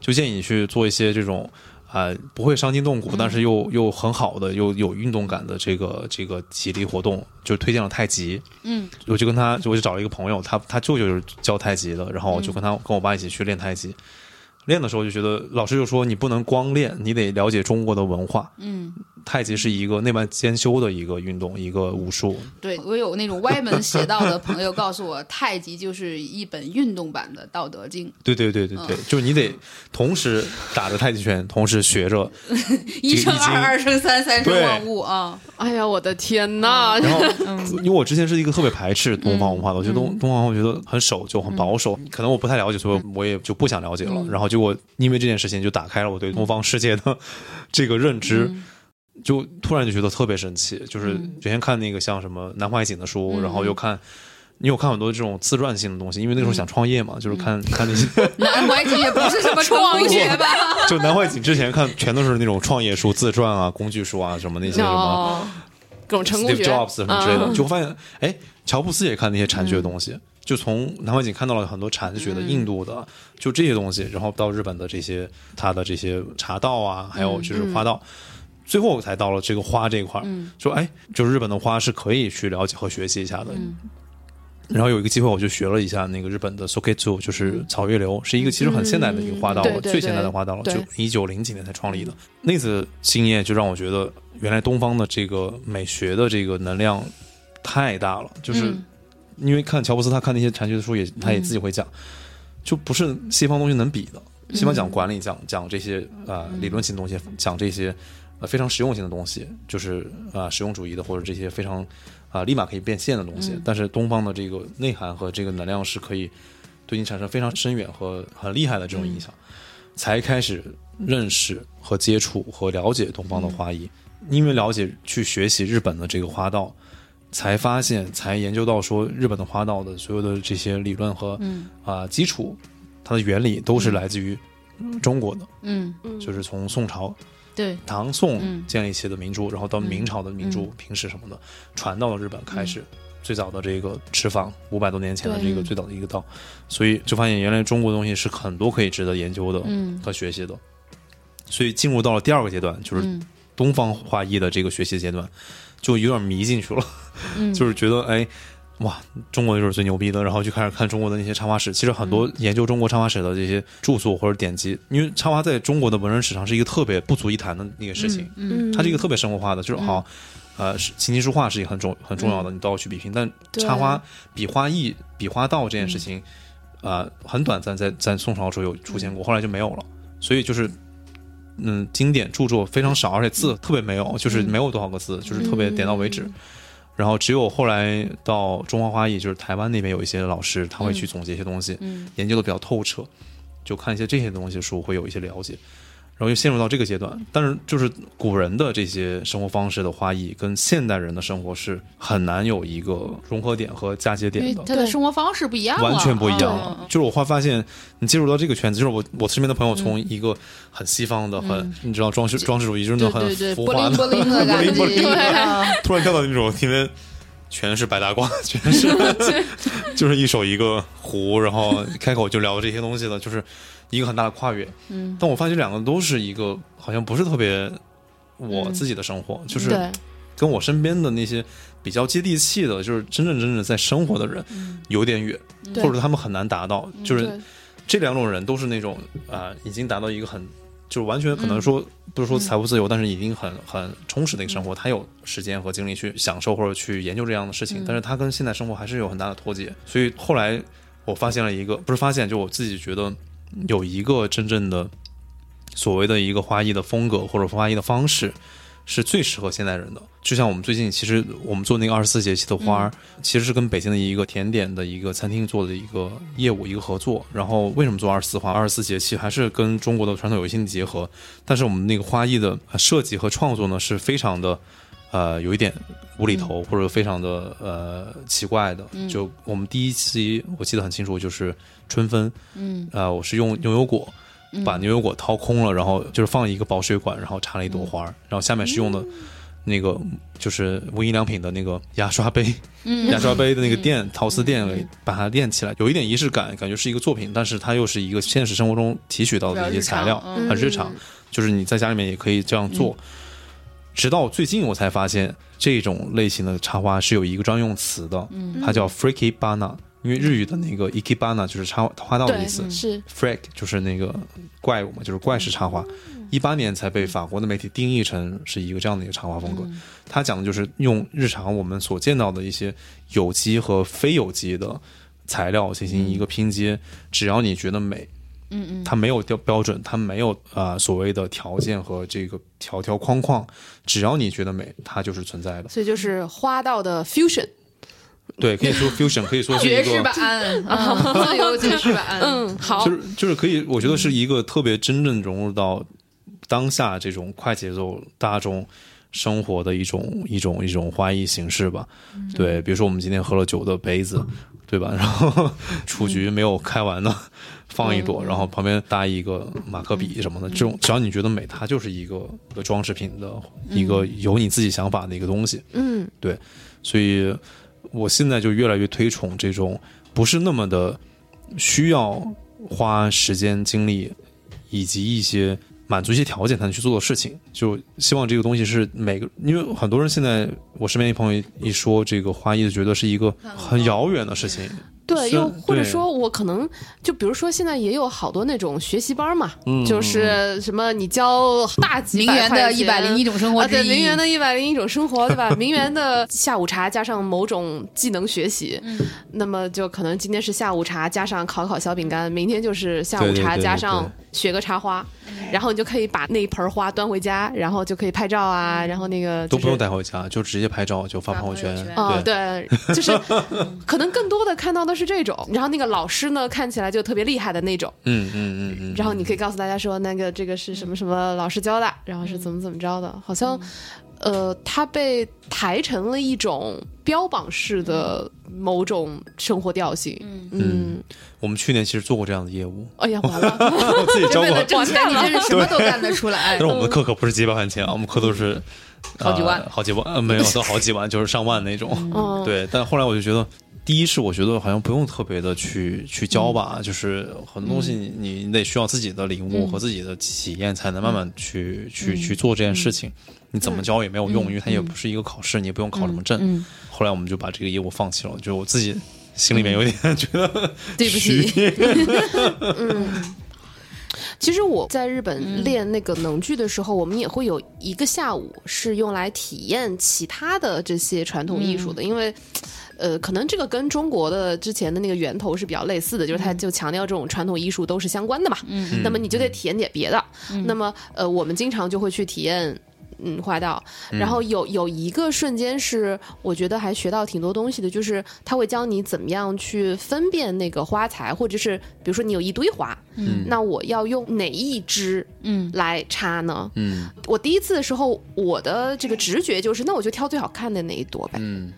就建议你去做一些这种。啊、不会伤筋动骨，但是又又很好的，又有运动感的这个这个体力活动，就推荐了太极。嗯我就跟他，我就找了一个朋友，他他舅舅就是教太极的，然后我就跟他跟我爸一起去练太极。练的时候就觉得老师就说你不能光练，你得了解中国的文化。嗯，太极是一个内外兼修的一个运动，一个武术。对我有那种歪门邪道的朋友告诉我，太极就是一本运动版的《道德经对对对对对，嗯就是你得同时打着太极拳，同时学着，》，一生二，二生三，三生万物啊。哎呀，我的天呐！然后 嗯因为我之前是一个特别排斥东方文化的，我觉得东东方文化我觉得很守旧、很保守，可能我不太了解，所以我也就不想了解了。然后结果因为这件事情，就打开了我对东方世界的这个认知。就突然就觉得特别神奇，就是之前看那个像什么南怀瑾的书，然后又看，你有看很多这种自传性的东西，因为那时候想创业嘛，就是看 看那些，南怀瑾也不是什么创业吧？就南怀瑾之前看全都是那种创业书、自传啊、工具书啊，什么那些什么哦，各种成功 Steve 学 Jobs 什么之类的，嗯。就会发现，哎，乔布斯也看那些禅学的东西，就从南怀瑾看到了很多禅学的、印度的，就这些东西，然后到日本的这些他的这些茶道啊，还有就是花道。最后才到了这个花这一块儿，说哎，就是日本的花是可以去了解和学习一下的。然后有一个机会，我就学了一下那个日本的 Soketsu，就是草月流，是一个其实很现代的一个花道了，最现代的花道了，就一九零几年才创立的。那次经验就让我觉得，原来东方的这个美学的这个能量太大了，就是嗯因为看乔布斯，他看那些禅学的书也，他也自己会讲，就不是西方东西能比的。西方讲管理，讲讲这些啊、呃理论性的东西，讲这些呃非常实用性的东西，就是啊、呃实用主义的或者这些非常啊、立马可以变现的东西。但是东方的这个内涵和这个能量是可以对你产生非常深远和很厉害的这种影响，才开始认识和接触和了解东方的花艺。因为了解去学习日本的这个花道，才发现，才研究到说日本的花道的所有的这些理论和嗯啊、基础，它的原理都是来自于中国的，嗯，就是从宋朝对，唐宋嗯。建立起的名著，然后到明朝的明珠、嗯。平时什么的，传到了日本，开始最早的这个持坊，五百多年前的这个最早的一个道，所以就发现原来中国的东西是很多可以值得研究的嗯和学习的。所以进入到了第二个阶段，就是嗯。东方画艺的这个学习阶段，就有点迷进去了，嗯，就是觉得哎。哇，中国就是最牛逼的，然后就开始看中国的那些插画史。其实很多嗯研究中国插画史的这些著作或者典籍，因为插画在中国的文人史上是一个特别不足一谈的那个事情。嗯，它是一个特别生活化的，就是好，呃，琴棋书画是一个很重很重要的，你都要去比拼。但插花、比花艺、比花道这件事情，啊，很短暂，在在宋朝时候有出现过，后来就没有了。所以就是，嗯，经典著作非常少，而且字特别没有，就是没有多少个字，就是特别点到为止。然后只有后来到中华花艺，就是台湾那边有一些老师，他会去总结一些东西，嗯。研究的比较透彻，就看一些这些东西的书会有一些了解，然后又陷入到这个阶段。但是就是古人的这些生活方式的花艺，跟现代人的生活是很难有一个融合点和嫁接点的。他的生活方式不一样了，完全不一样嗯了。就是我会发现，你进入到这个圈子，就是我我身边的朋友从一个很西方的、很你知道装饰装饰主义，就是那种很对对对，浮华的，波灵波灵的感觉，波灵波灵啊突然跳到那种里面全是白大褂，全是 就是一手一个壶，然后开口就聊这些东西的，就是一个很大的跨越。嗯，但我发现这两个都是一个好像不是特别我自己的生活，就是，跟我身边的那些比较接地气的，就是真正真正在生活的人有点远，或者他们很难达到。就是这两种人都是那种啊、已经达到一个很。就是完全可能说，不是说财务自由，但是已经很很充实的一个生活。他有时间和精力去享受或者去研究这样的事情，但是他跟现在生活还是有很大的脱节。所以后来我发现了一个，不是发现，就我自己觉得有一个真正的所谓的一个花艺的风格或者花艺的方式，是最适合现代人的。就像我们最近其实我们做那个二十四节气的花儿，其实是跟北京的一个甜点的一个餐厅做的一个业务一个合作。然后为什么做二十四花？二十四节气还是跟中国的传统有一些结合，但是我们那个花艺的呃设计和创作呢是非常的。呃，有一点无厘头，或者非常的呃奇怪的。就我们第一期我记得很清楚，就是春分，嗯，呃，我是用牛油果把牛油果掏空了，然后就是放一个保水管，然后插了一朵花儿，然后下面是用的那个就是无印良品的那个牙刷杯，牙刷杯的那个垫陶瓷垫给把它垫起来，有一点仪式感，感觉是一个作品，但是它又是一个现实生活中提取到的一些材料，日嗯。很日常，就是你在家里面也可以这样做。直到最近我才发现，这种类型的插花是有一个专用词的，它叫 freaky bana，因为日语的那个 ikebana 就是插花道的意思，是，freak 就是那个怪物嘛，就是怪式插花。一八年才被法国的媒体定义成是一个这样的一个插花风格。它讲的就是用日常我们所见到的一些有机和非有机的材料进行一个拼接，只要你觉得美，嗯嗯，它没有标标准，它没有啊、呃所谓的条件和这个条条框框，只要你觉得美，它就是存在的。所以就是花道的 fusion，对，可以说 fusion，可以说是一爵士个版，嗯自由爵士版，嗯，好。就，是就是可以，我觉得是一个特别真正融入到当下这种快节奏大众生活的一种一种一种花艺形式吧。对，比如说我们今天喝了酒的杯子，对吧？然后雏菊没有开完呢。放一朵，然后旁边搭一个马克笔什么的，这种只要你觉得美，它就是一个一个装饰品的一个有你自己想法的一个东西。嗯，对所以我现在就越来越推崇这种不是那么的需要花时间精力以及一些满足一些条件才能去做的事情。就希望这个东西是每个，因为很多人现在我身边一朋友一说这个花艺，就觉得是一个很遥远的事情。对，又或者说我可能就比如说现在也有好多那种学习班嘛，嗯就是什么你教大几百名媛的块一百零一钱种生活啊，对，名媛的一百零一种生活，对吧？名媛的下午茶加上某种技能学习，嗯那么就可能今天是下午茶加上烤烤小饼干，明天就是下午茶对对对对加上学个插花，然后你就可以把那一盆花端回家，然后就可以拍照啊，然后那个都不用带回家，就直接拍照就发发朋友圈。朋友圈哦，对，就是可能更多的看到的是这种，然后那个老师呢看起来就特别厉害的那种，嗯嗯嗯嗯。然后你可以告诉大家说，那个这个是什么什么老师教的，然后是怎么怎么着的，好像。呃，他被抬成了一种标榜式的某种生活调性。嗯，我们去年其实做过这样的业务，哎呀，完了，我自己教过。为了。挣钱，你真是什么都干得出来。但是。我们的课可不是几百块钱啊，我们课都是好几万。呃好几万，呃，没有都好几万，就是上万那种。嗯，对，但后来我就觉得，第一是我觉得好像不用特别的去去教吧，就是很多东西你你你得需要自己的领悟和自己的体验，才能慢慢去、去去做这件事情。你怎么教也没有用，因为它也不是一个考试，你也不用考什么证。嗯后来我们就把这个业务放弃了，就我自己心里面有点 觉得对不起，嗯其实我在日本练那个能剧的时候，我们也会有一个下午是用来体验其他的这些传统艺术的，因为。呃，可能这个跟中国的之前的那个源头是比较类似的，就是它就强调这种传统艺术都是相关的嘛。嗯，那么你就得体验点别的。那么呃，我们经常就会去体验。嗯，花道，然后有有一个瞬间是我觉得还学到挺多东西的，就是他会教你怎么样去分辨那个花材，或者是比如说你有一堆花，嗯，那我要用哪一支嗯。来插呢？嗯。我第一次的时候，我的这个直觉就是，那我就挑最好看的那一朵呗，嗯。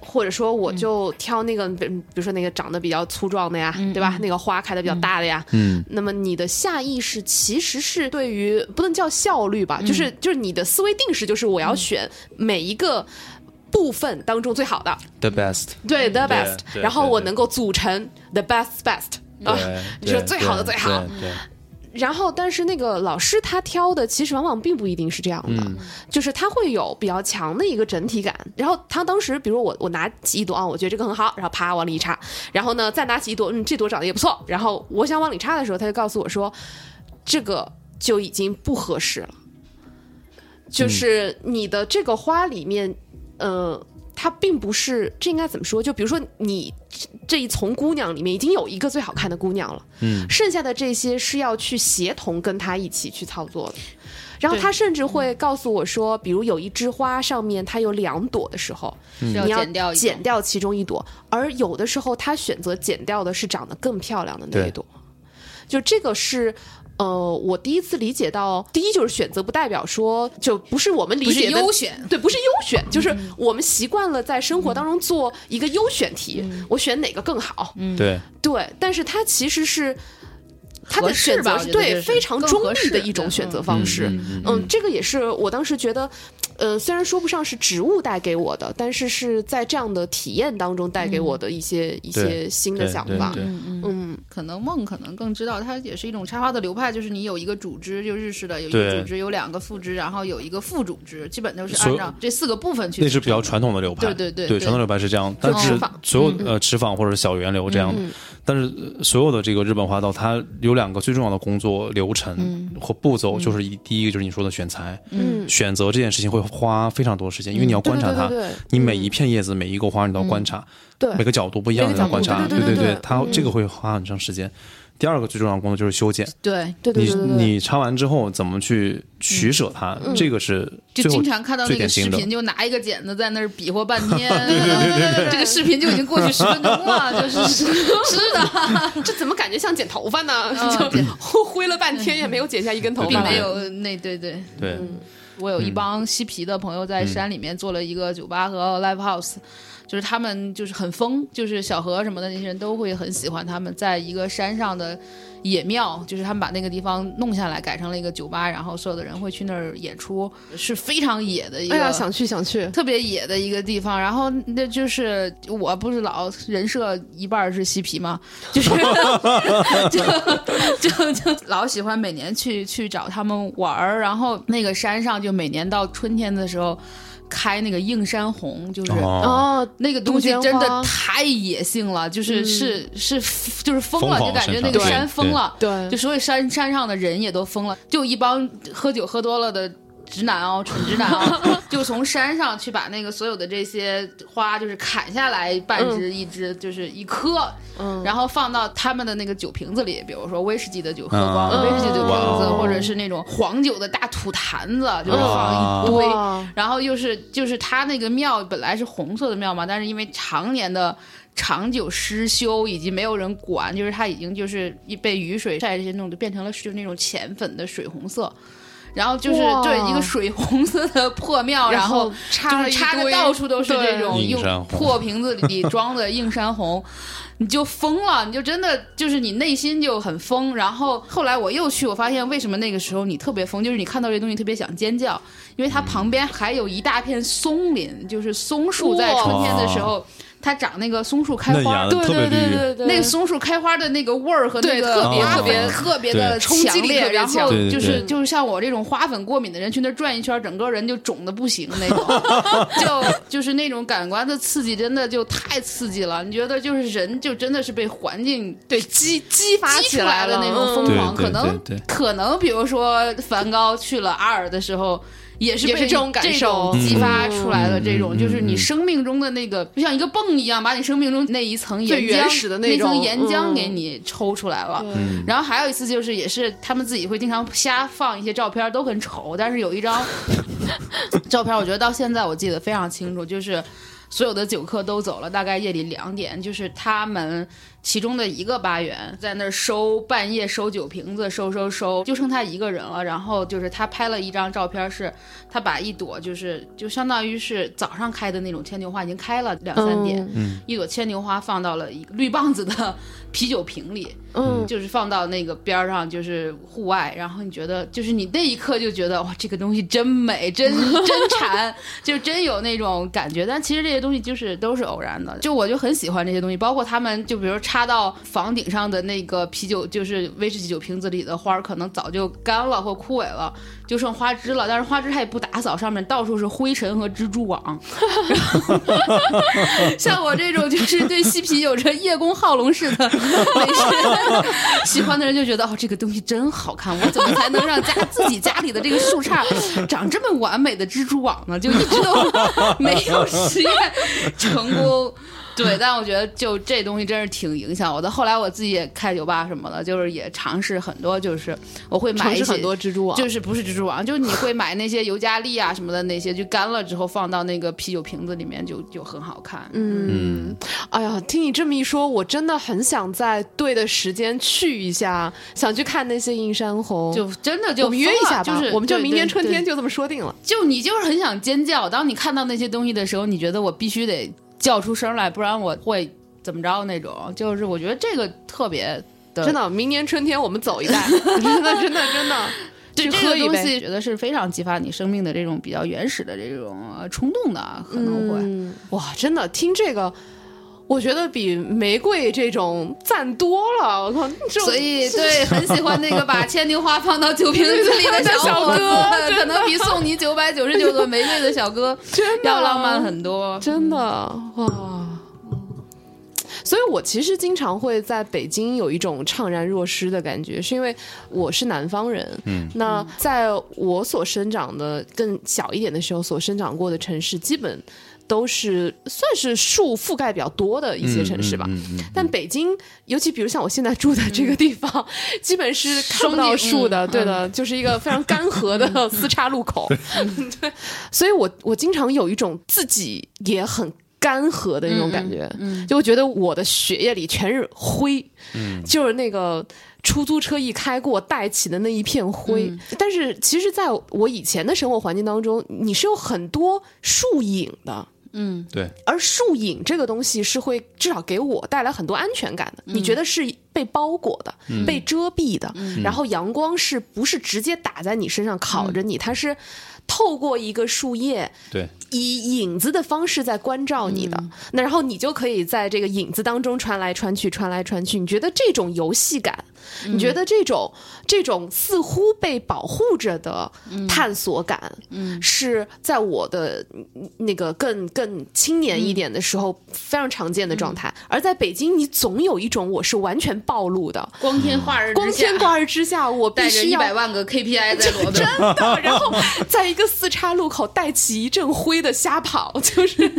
或者说我就挑那个，比比如说那个长得比较粗壮的呀，对吧？那个花开的比较大的呀。嗯。那么你的下意识其实是对于不能叫效率吧，就是就是你的思维定式就是我要选每一个部分当中最好的，，the best，对 the best，对然后我能够组成 the best best 啊。对，你说最好的最好然后，但是那个老师他挑的其实往往并不一定是这样的，就是他会有比较强的一个整体感。然后他当时，比如我我拿起一朵啊，我觉得这个很好，然后啪往里一插，然后呢再拿起一朵，嗯，这朵长得也不错，然后我想往里插的时候，他就告诉我说，这个就已经不合适了，就是你的这个花里面，呃。它并不是，这应该怎么说？就比如说，你这这一丛姑娘里面已经有一个最好看的姑娘了，剩下的这些是要去协同跟她一起去操作的。然后他甚至会告诉我说，比如有一枝花上面它有两朵的时候，你要剪掉剪掉其中一朵，而有的时候他选择剪掉的是长得更漂亮的那一朵。就这个是。呃，我第一次理解到，第一就是选择不代表说就不是我们理解的优选，对，不是优选，就是我们习惯了在生活当中做一个优选题，我选哪个更好，嗯对，对，但是它其实是它的选择对非常中立的一种选择嗯方式。嗯嗯嗯，这个也是我当时觉得，呃，虽然说不上是植物带给我的，但是是在这样的体验当中带给我的一些、一些新的想法。对嗯，可能梦可能更知道，它也是一种插花的流派，就是你有一个主枝，就日式的有一个主枝，有两个副枝，然后有一个副主枝，基本都是按照这四个部分去。那是比较传统的流派，对对对对对传统流派是这样，但是所有呃池坊或者小圆流这样的，但是呃所有的这个日本花道，它有两个最重要的工作流程和步骤，就是一第一个就是你说的选材，嗯。选择这件事情会花非常多时间，因为你要观察它你每一片叶子每一个花你都要观察，对。每个角度不一样每个角度你要观察，对对对它嗯。这个会花很长时间。第二个最重要的工作就是修剪，对，对对对对对。你插完之后怎么去取舍它，这个是就经常看到那个视频，就拿一个剪子在那儿比划半天，这个视频就已经过去十分钟了，就是。是的，这怎么感觉像剪头发呢？嗯。就挥了半天也没有剪下一根头发。来。并没有那对对。对。我有一帮嬉皮的朋友在山里面做了一个酒吧和 live house，、就是他们就是很疯，就是小何什么的那些人都会很喜欢他们在一个山上的野庙，就是他们把那个地方弄下来改成了一个酒吧，然后所有的人会去那儿演出，是非常野的一个。哎呀，想去想去。特别野的一个地方，然后那就是我不是老人设一半儿是嬉皮吗？就是 就就就老喜欢每年去去找他们玩儿，然后那个山上就每年到春天的时候开那个映山红，就是。哦，哦，那个东西真的太野性了，就是、是是就是疯了，就感觉那个山疯了，对。就所有山山上的人也都疯了，就一帮喝酒喝多了的直男哦，蠢直男哦，就从山上去把那个所有的这些花，就是砍下来半只一只，就是一颗，嗯。然后放到他们的那个酒瓶子里，比如说威士忌的酒喝光威士忌酒瓶子，或者是那种黄酒的大土坛子，就是放一堆。然后又是就是他那个庙本来是红色的庙嘛，但是因为常年的长久失修以及没有人管，就是它已经就是一被雨水晒这些弄就变成了就是那种浅粉的水红色。然后就是对一个水红色的破庙，然后插插的到处都是对。这种用破瓶子里装的映山红。你就疯了，你就真的就是你内心就很疯。然后后来我又去，我发现为什么那个时候你特别疯，就是你看到这东西特别想尖叫，因为它旁边还有一大片松林，就是松树在春天的时候，它长那个松树开花，对对对对对，那个松树开花的那个味儿和那个特别特别特别的冲击力强烈，然后就是就是像我这种花粉过敏的人去那儿转一圈，整个人就肿的不行那种，就就是那种感官的刺激真的就太刺激了。你觉得就是人就真的是被环境对激激发起来了的那种疯狂，可能可能比如说梵高去了阿尔的时候。也是被也是这种感受激发出来的嗯这种，嗯就是你嗯生命中的那个，就像一个泵一样，把你生命中那一层岩浆、最原始的那那层岩浆嗯给你抽出来了。嗯。然后还有一次就是，也是他们自己会经常瞎放一些照片，都很丑，但是有一张 照片，我觉得到现在我记得非常清楚，就是所有的酒客都走了，大概夜里两点，就是他们其中的一个八元在那儿收，半夜收酒瓶子，收收收，就剩他一个人了。然后就是他拍了一张照片，是他把一朵就是就相当于是早上开的那种牵牛花，已经开了两三点，嗯一朵牵牛花放到了一个绿棒子的啤酒瓶里，嗯，就是放到那个边上，就是户外，然后你觉得，就是你那一刻就觉得哇，这个东西真美，真 真馋，就真有那种感觉。但其实这些东西就是都是偶然的，就我就很喜欢这些东西，包括他们就比如插插到房顶上的那个啤酒，就是威士忌酒瓶子里的花儿，可能早就干了或枯萎了，就剩花枝了。但是花枝它也不打扫，上面到处是灰尘和蜘蛛网。像我这种就是对西皮有着叶公好龙式的 喜欢的人，就觉得哦，这个东西真好看，我怎么才能让家自己家里的这个树杈长这么完美的蜘蛛网呢？就一直都 没有实验成功。对，但我觉得就这东西真是挺影响我的。后来我自己也开酒吧什么的，就是也尝试很多，就是我会买一些很多蜘蛛网，就是不是蜘蛛网，就是你会买那些尤加利啊什么的那些，就干了之后放到那个啤酒瓶子里面就，就很好看。嗯，哎呀，听你这么一说，我真的很想在对的时间去一下，想去看那些映山红。就真的就我们约一下吧，就是我们就明年春天就这么说定了。就你就是很想尖叫。当你看到那些东西的时候，你觉得我必须得叫出声来，不然我会怎么着那种。就是我觉得这个特别的，真的，明年春天我们走一代，真的，真的，真的，去喝一杯。个东西，觉得是非常激发你生命的这种比较原始的这种呃冲动的，可能会。嗯，哇，真的听这个。我觉得比玫瑰这种赞多了，我靠！所以，对，很喜欢那个把 牵牛花放到酒瓶子里的小哥可能比送你九百九十九朵玫瑰的小哥真的要浪漫很多。真的哇！所以，我其实经常会在北京有一种怅然若失的感觉，是因为我是南方人。嗯，那在我所生长的更小一点的时候，所生长过的城市，基本都是算是树覆盖比较多的一些城市吧。嗯嗯嗯但北京，尤其比如像我现在住的这个地方，基本是看不到树的，嗯对的，就是一个非常干涸的四岔路口。对，所以我我经常有一种自己也很。干涸的那种感觉，就我觉得我的血液里全是灰，就是那个出租车一开过带起的那一片灰。但是其实，在我以前的生活环境当中，你是有很多树影的，嗯，对，而树影这个东西是会至少给我带来很多安全感的。你觉得是被包裹的、被遮蔽的，然后阳光是不是直接打在你身上烤着你？它是透过一个树叶，对，以影子的方式在关照你的。那然后你就可以在这个影子当中穿来穿去，穿来穿去。你觉得这种游戏感？你觉得这种这种似乎被保护着的探索感，嗯，是在我的嗯那个更更青年一点的时候非常常见的状态。而在北京，你总有一种我是完全暴露的，光天化日光天化日之下，我必带着须要一百万个 KPI 在裸奔。真的，然后在一个四岔路口带起一阵灰的瞎跑，就是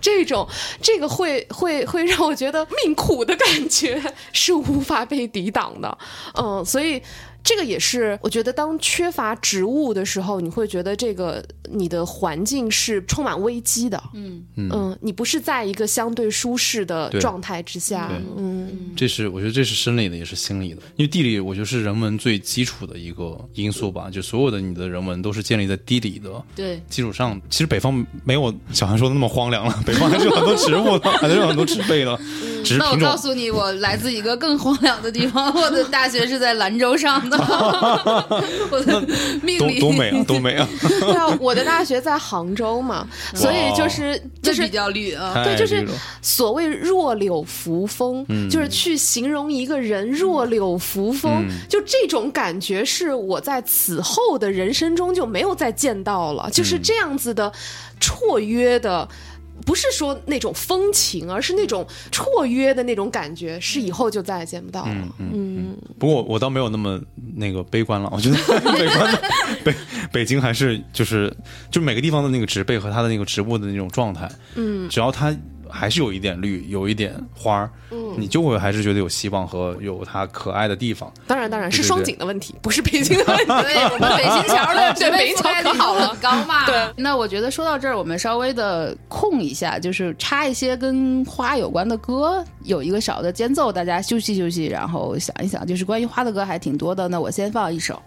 这种，这个会会会让我觉得命苦的感觉是无法被抵挡的，嗯，所以。这个也是，我觉得当缺乏植物的时候，你会觉得这个你的环境是充满危机的，嗯嗯，你不是在一个相对舒适的状态之下，嗯这是我觉得这是生理的，也是心理的。因为地理，我觉得是人文最基础的一个因素吧。就所有的你的人文都是建立在地理的对，基础上。其实北方没有小韩说的那么荒凉了，北方还是有很多植物的，还是有很多植被的，只是那我。告诉你，我来自一个更荒凉的地方，我的大学是在兰州上的，我的命多里多美啊，多美啊！对啊，我的大学在杭州嘛，所以就是就是比较绿啊。对，就是所谓弱柳扶风，就是去形容一个人弱柳扶风，就这种感觉是我在此后的人生中就没有再见到了，就是这样子的绰约的。不是说那种风情，而是那种绰约的那种感觉，是以后就再也见不到了。嗯，不过我倒没有那么那个悲观了，我觉得。北方的北北京还是就是就每个地方的那个植被和它的那个植物的那种状态，嗯，只要它还是有一点绿，有一点花儿，嗯，你就会还是觉得有希望和有它可爱的地方。当然，当然是双井的问题，不是北京的问题。对我们北新桥的对北京桥可好了很高嘛。对，那我觉得说到这儿，我们稍微的空一下，就是插一些跟花有关的歌，有一个小的间奏，大家休息休息，然后想一想，就是关于花的歌还挺多的。那我先放一首。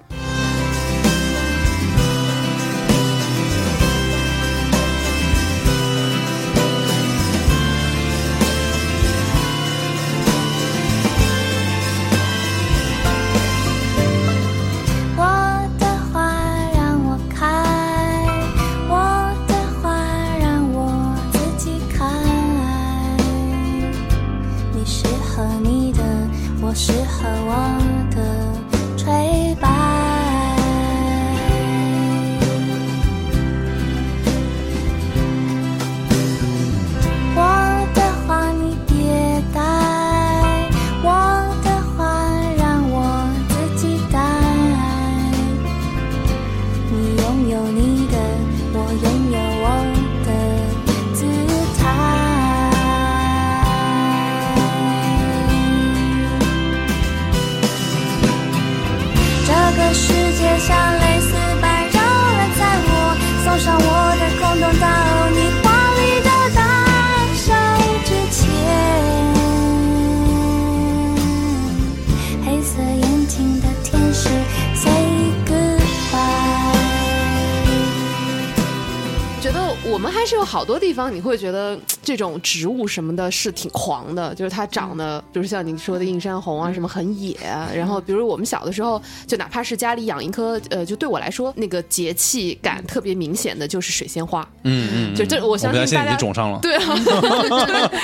方，你会觉得这种植物什么的是挺狂的，就是它长得，比如像你说的映山红啊，什么很野啊。然后，比如我们小的时候，就哪怕是家里养一棵，呃，就对我来说，那个节气感特别明显的就是水仙花。嗯嗯，就这，我我相信大家经种上了。对啊，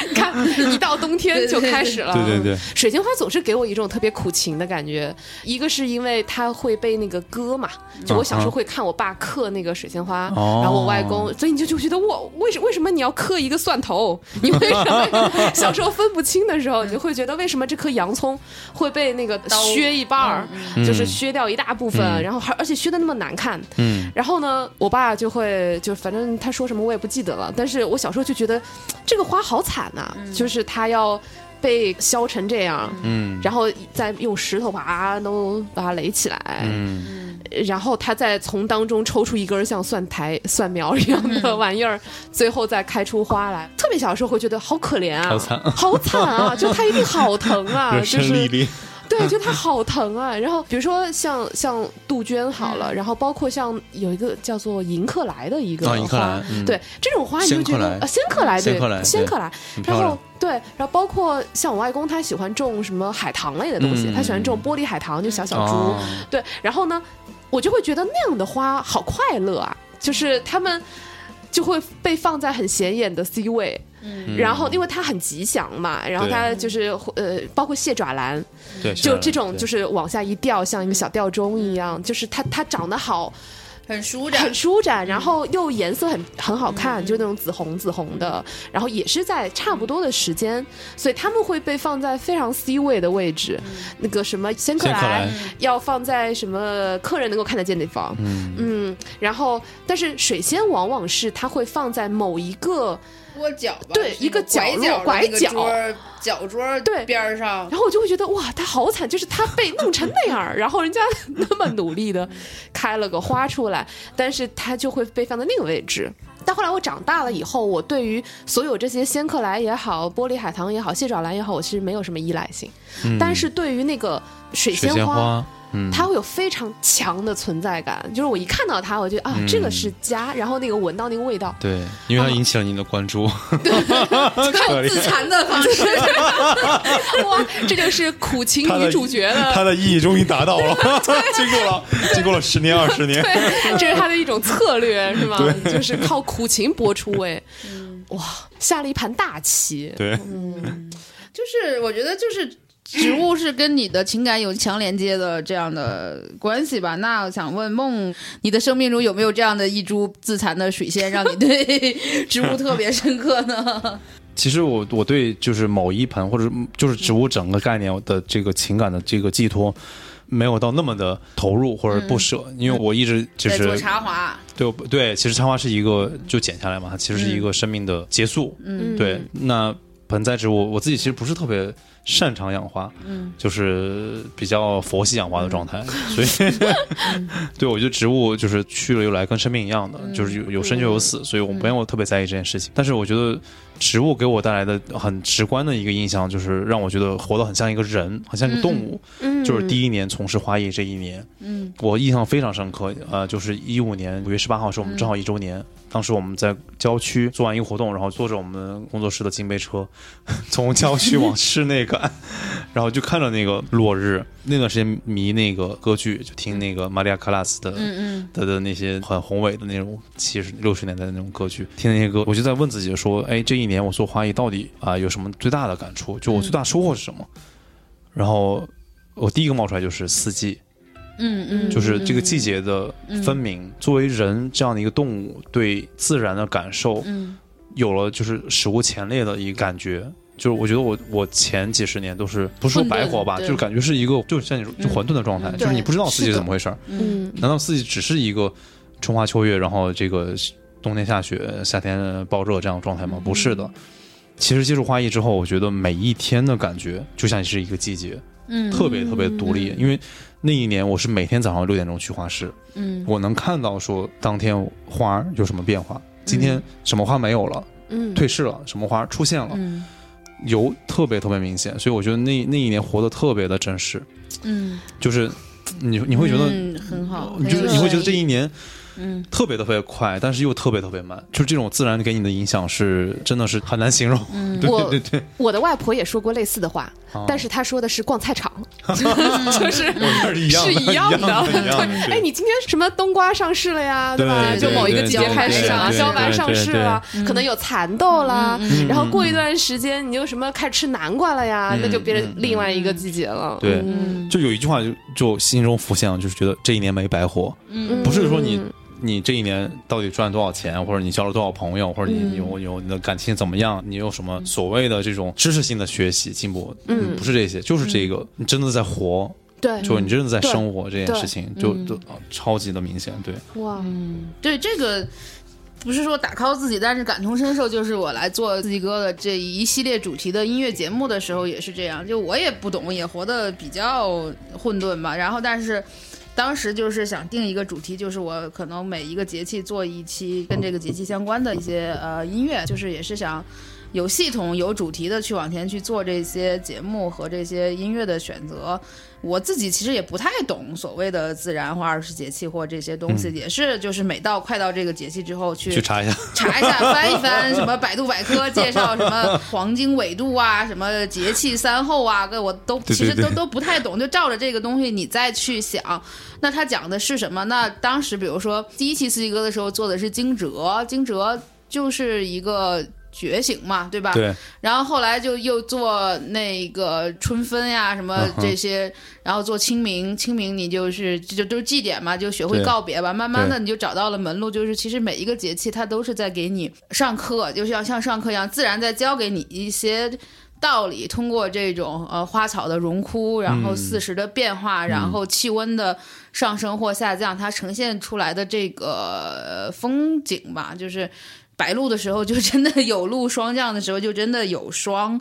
你看一到冬天就开始了。对对对，水仙花总是给我一种特别苦情的感觉，一个是因为它会被那个割嘛，就我小时候会看我爸刻那个水仙花，哦然后我外公，所以你就就觉得我为什为什么你要刻一个蒜头？你 为什么小时候分不清的时候，你就会觉得为什么这颗洋葱会被那个削一半儿，就是削掉一大部分，然后还而且削的那么难看，嗯，然后呢，我爸就会就反正他说什么我也不记得了，但是我小时候就觉得这个花好惨呐、就是他要被削成这样，嗯然后再用石头把它都把它垒起来，嗯然后他再从当中抽出一根像蒜苔、蒜苗一样的玩意儿，最后再开出花来。特别小时候会觉得好可怜啊，好惨好惨啊！就他一定好疼啊，人就是。对，就它好疼啊。然后比如说像像杜鹃好了，然后包括像有一个叫做迎客来的一个花对这种花你就觉得啊，仙客来对，仙克莱对仙克莱，很漂亮。然后对，然后包括像我外公他喜欢种什么海棠类的东西，嗯。他喜欢种玻璃海棠，就小小株，哦。对，然后呢，我就会觉得那样的花好快乐啊，就是他们就会被放在很显眼的 C 位。然后，因为它很吉祥嘛，然后对它就是呃，包括蟹爪兰，对，就这种就是往下一掉，像一个小吊钟一样，就是它它长得好，很舒展。很舒展，然后又颜色很很好看，就那种紫红紫红的，然后也是在差不多的时间，所以他们会被放在非常 C 位的位置，那个什么仙克仙克莱莱要放在什么客人能够看得见的地方，嗯。嗯，然后但是水仙往往是它会放在某一个。窝角吧，对一个角落拐角。角桌对。边上，然后我就会觉得哇，他好惨，就是他被弄成那样儿，然后人家那么努力的开了个花出来，来，但是它就会被放在那个位置。但后来我长大了以后，我对于所有这些仙客来也好，玻璃海棠也好，蟹爪兰也好，我其实没有什么依赖性。但是对于那个水仙花，嗯，它会有非常强的存在感，就是我一看到它，我就啊，这个是家，然后那个闻到那个味道，对，因为它引起了您的关注，对，靠自残的方式，哇，这就是苦情女主角的它的意义终于达到了，经过了经过了十年二十年，对，这是他的一种策略，是吗？就是靠苦情博出位。哇，下了一盘大棋。对，嗯。就是我觉得就是。植物是跟你的情感有强连接的这样的关系吧？那我想问梦，你的生命中有没有这样的一株自残的水仙，让你对 植物特别深刻呢？其实我我对就是某一盆或者就是植物整个概念的这个情感的这个寄托，没有到那么的投入或者不舍，因为我一直就是插花，对对，其实插花是一个就剪下来嘛，它其实是一个生命的结束。嗯对，那盆栽植物我自己其实不是特别擅长养花，嗯，就是比较佛系养花的状态，所以 对我觉得植物就是去了又来，跟生命一样的，就是有有生就有死，所以我没有特别在意这件事情。但是我觉得植物给我带来的很直观的一个印象，就是让我觉得活得很像一个人，很像一个动物。嗯就是第一年从事花艺这一年，嗯，我印象非常深刻。呃，就是一五年五月十八号是我们正好一周年，当时我们在郊区做完一个活动，然后坐着我们工作室的金杯车，从郊区往室内赶，然后就看着那个落日。那段时间迷那个歌剧，就听那个玛利亚·卡拉斯的，嗯的的那些很宏伟的那种七十六十年代的那种歌剧，听那些歌，我就在问自己说，哎，这一年我做花艺到底啊、有什么最大的感触？就我最大收获是什么？然后我第一个冒出来就是四季，嗯嗯，就是这个季节的分明。作为人这样的一个动物，对自然的感受，嗯有了就是史无前例的一个感觉。就是我觉得我我前几十年都是不是说白活吧，就是感觉是一个就是像你说就混沌的状态，嗯就是你不知道四季是怎么回事儿。嗯难道四季只是一个春花秋月，然后这个冬天下雪，夏天暴热这样的状态吗？不是的。其实接触花艺之后，我觉得每一天的感觉就像是一个季节，嗯特别特别独立。因为那一年我是每天早上六点钟去花市，嗯我能看到说当天花儿有什么变化，今天什么花没有了，嗯退市了，什么花出现了，嗯有特别特别明显。所以我觉得那那一年活得特别的真实，嗯，就是你你会觉得嗯很好，你就是你会觉得这一年嗯特别特别快，但是又特别特别慢，就是这种自然给你的影响是真的是很难形容。嗯 对我对对，我的外婆也说过类似的话，哦但是她说的是逛菜场，就是我是一样的，是一样的。样的。对，哎，你今天什么冬瓜上市了呀？对吧？对就某一个季节开始啊，对对茭白上市了，可能有蚕豆啦，嗯然后过一段时间你就什么开始吃南瓜了呀，嗯那就变成嗯另外一个季节了。对嗯就有一句话就就心中浮现了，就是觉得这一年没白活。嗯不是说你你这一年到底赚了多少钱，或者你交了多少朋友，或者嗯你有有你的感情怎么样，你有什么所谓的这种知识性的学习进步，嗯不是这些，就是这个，你真的在活，对，就你真的在生活这件事情，就都啊超级的明显，对。哇，对这个。不是说打 call 自己，但是感同身受。就是我来做自己哥的这一系列主题的音乐节目的时候也是这样，就我也不懂，也活得比较混沌吧。然后，但是当时就是想定一个主题，就是我可能每一个节气做一期跟这个节气相关的一些呃音乐，就是也是想有系统、有主题的去往前去做这些节目和这些音乐的选择。我自己其实也不太懂所谓的自然或二十四节气或这些东西，也是就是每到快到这个节气之后去去查一下，查一下、翻一翻，什么百度百科介绍什么黄金纬度啊，什么节气三候啊，个我都其实都都不太懂，就照着这个东西你再去想，那他讲的是什么？那当时比如说第一期四季歌的时候做的是惊蛰，惊蛰就是一个。觉醒嘛，对吧？对，然后后来就又做那个春分呀，什么这些，然后做清明，清明你就是就就都是祭典嘛，就学会告别吧。慢慢的你就找到了门路，就是其实每一个节气它都是在给你上课，就像像上课一样，自然在教给你一些。道理通过这种呃花草的荣枯，然后嗯四时的变化，然后气温的上升或下降，它呈现出来的这个呃风景吧，就是白露的时候就真的有露，霜降的时候就真的有霜，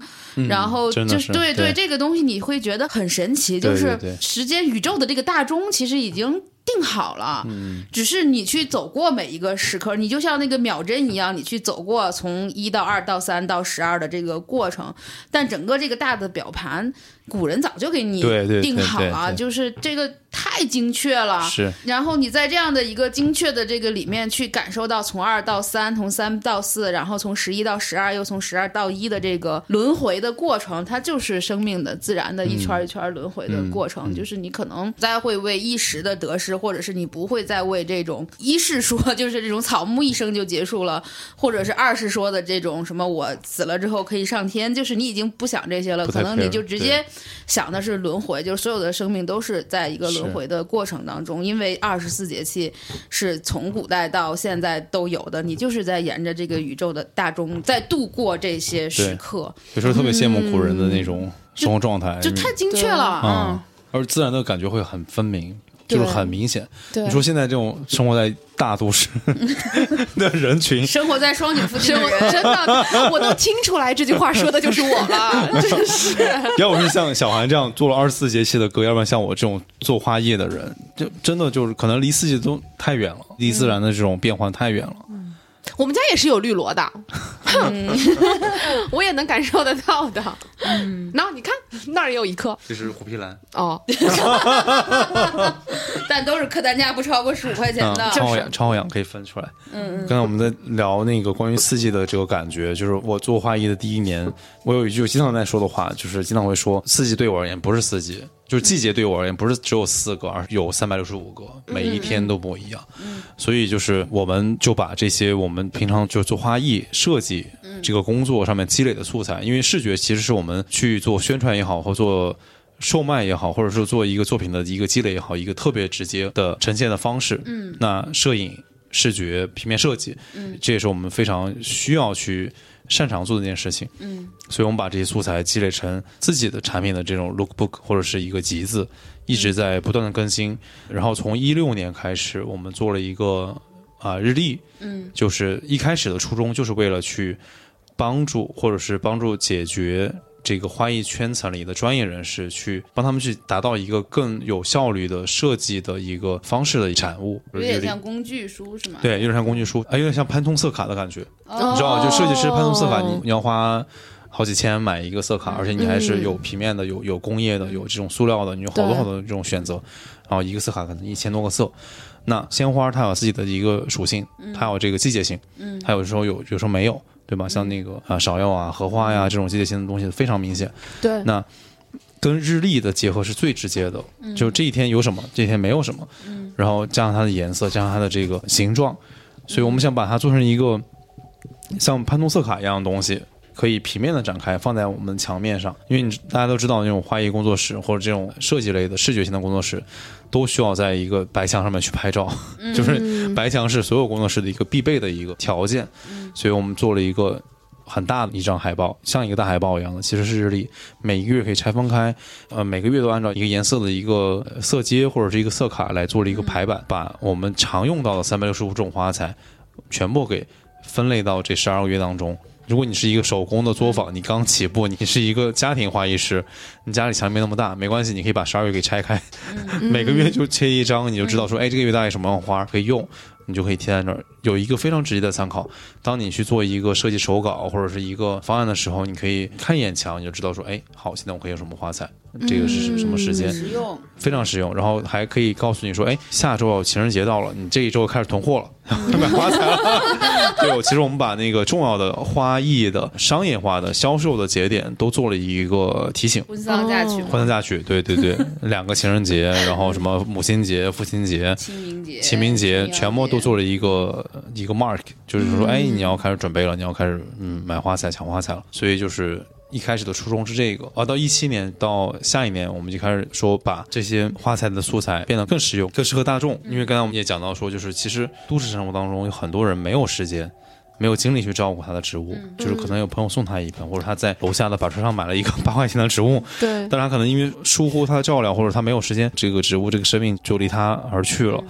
然后就是对对这个东西你会觉得很神奇，就是时间宇宙的这个大钟其实已经。定好了，嗯只是你去走过每一个时刻，你就像那个秒针一样，你去走过从一到二到三到十二的这个过程，但整个这个大的表盘，古人早就给你定好对了，对。就是这个太精确了，是。然后你在这样的一个精确的这个里面去感受到从二到三，从三到四，然后从十一到十二，又从十二到一的这个轮回的过程，它就是生命的自然的一圈一圈轮回的过程。就是你可能不再会为一时的得失，或者是你不会再为这种一是说就是这种草木一生就结束了，或者是二是说的这种什么我死了之后可以上天，就是你已经不想这些了，可能你就直接想的是轮回，就是所有的生命都是在一个轮回的过程当中，因为二十四节气是从古代到现在都有的，你就是在沿着这个宇宙的大钟在度过这些时刻，有时候特别羡慕古人的那种生活状态，就太精确了，嗯，而自然的感觉会很分明，对就是很明显。对你说现在这种生活在大都市 的人群嗯，，生活在双井附近的人，真的，我都听出来这句话说的就是我了，真是。要不是像小韩这样做了二十四节气的歌，要不然像我这种做花艺的人，就真的就是可能离四季都太远了，离自然的这种变换太远了。我们家也是有绿萝的，我也能感受得到的。嗯，然后你看那儿也有一颗。这是虎皮兰，哦，但都是客单价不超过十五块钱嗯，的，超好养，超好养，可以分出来。嗯，刚才我们在聊那个关于四季的这个感觉，就是我做花艺的第一年，我有一句经常在说的话，就是经常会说，四季对我而言不是四季，就是季节对我而言不是只有四个，而是有三百六十五个，每一天都不一样。所以就是我们就把这些我们平常就做花艺设计这个工作上面积累的素材，因为视觉其实是我们去做宣传也好，或做售卖也好，或者是做一个作品的一个积累也好，一个特别直接的呈现的方式。嗯，那摄影、视觉、平面设计，嗯，这也是我们非常需要去擅长做的一件事情。嗯，所以我们把这些素材积累成自己的产品的这种 lookbook 或者是一个集子，一直在不断的更新。然后从一六年开始，我们做了一个啊、日历，嗯，就是一开始的初衷就是为了去帮助或者是帮助解决这个花艺圈层里的专业人士，去帮他们去达到一个更有效率的设计的一个方式的产物。有点像工具书是吗？对，有点像工具书，啊，有点像潘通色卡的感觉。哦，你知道，就设计师潘通色卡，你你要花好几千买一个色卡，而且你还是有平面的、有有工业的、有这种塑料的，你有好多好多这种选择。然后一个色卡可能一千多个色。那鲜花它有自己的一个属性，它有这个季节性，嗯，它有时候有，有时候没有，对吧？像那个啊芍药啊、荷花呀、这种季节性的东西非常明显。对，那跟日历的结合是最直接的，就这一天有什么，这一天没有什么，然后加上它的颜色，加上它的这个形状，所以我们想把它做成一个像潘通色卡一样的东西，可以平面的展开放在我们墙面上，因为你大家都知道，那种花艺工作室或者这种设计类的视觉性的工作室，都需要在一个白墙上面去拍照，就是白墙是所有工作室的一个必备的一个条件，所以我们做了一个。很大的一张海报，像一个大海报一样的，其实是日历，每一个月可以拆分开，呃，每个月都按照一个颜色的一个呃色阶或者是一个色卡来做了一个排版，把我们常用到的三百六十五种花材全部给分类到这十二个月当中。如果你是一个手工的作坊，你刚起步，你是一个家庭花艺师，你家里墙没那么大，没关系，你可以把十二月给拆开，每个月就切一张，你就知道说，哎，这个月大概什么花可以用，你就可以贴在那儿，有一个非常直接的参考。当你去做一个设计手稿或者是一个方案的时候，你可以看一眼墙，你就知道说，哎，好，现在我可以用什么花材，这个是什么时间，实用，非常实用。然后还可以告诉你说，哎，下周要情人节到了，你这一周开始囤货了，买花材了。对，其实我们把那个重要的花艺的商业化的销售的节点都做了一个提醒。婚丧嫁娶嘛，婚丧嫁娶，对对对，两个情人节，然后什么母亲节、父亲节、清明节、清明节，全部都做了一个一个 mark，就是说，哎，你要开始准备了，你要开始嗯买花材、抢花材了。所以就是一开始的初衷是这个，啊，到一七年到下一年，我们就开始说把这些花材的素材变得更实用、更适合大众。因为刚才我们也讲到说，就是其实都市生活当中有很多人没有时间。没有精力去照顾他的植物，就是可能有朋友送他一盆，或者他在楼下的板车上买了一个 八块钱的植物，对，但他可能因为疏忽他的照料，或者他没有时间，这个植物这个生命就离他而去了。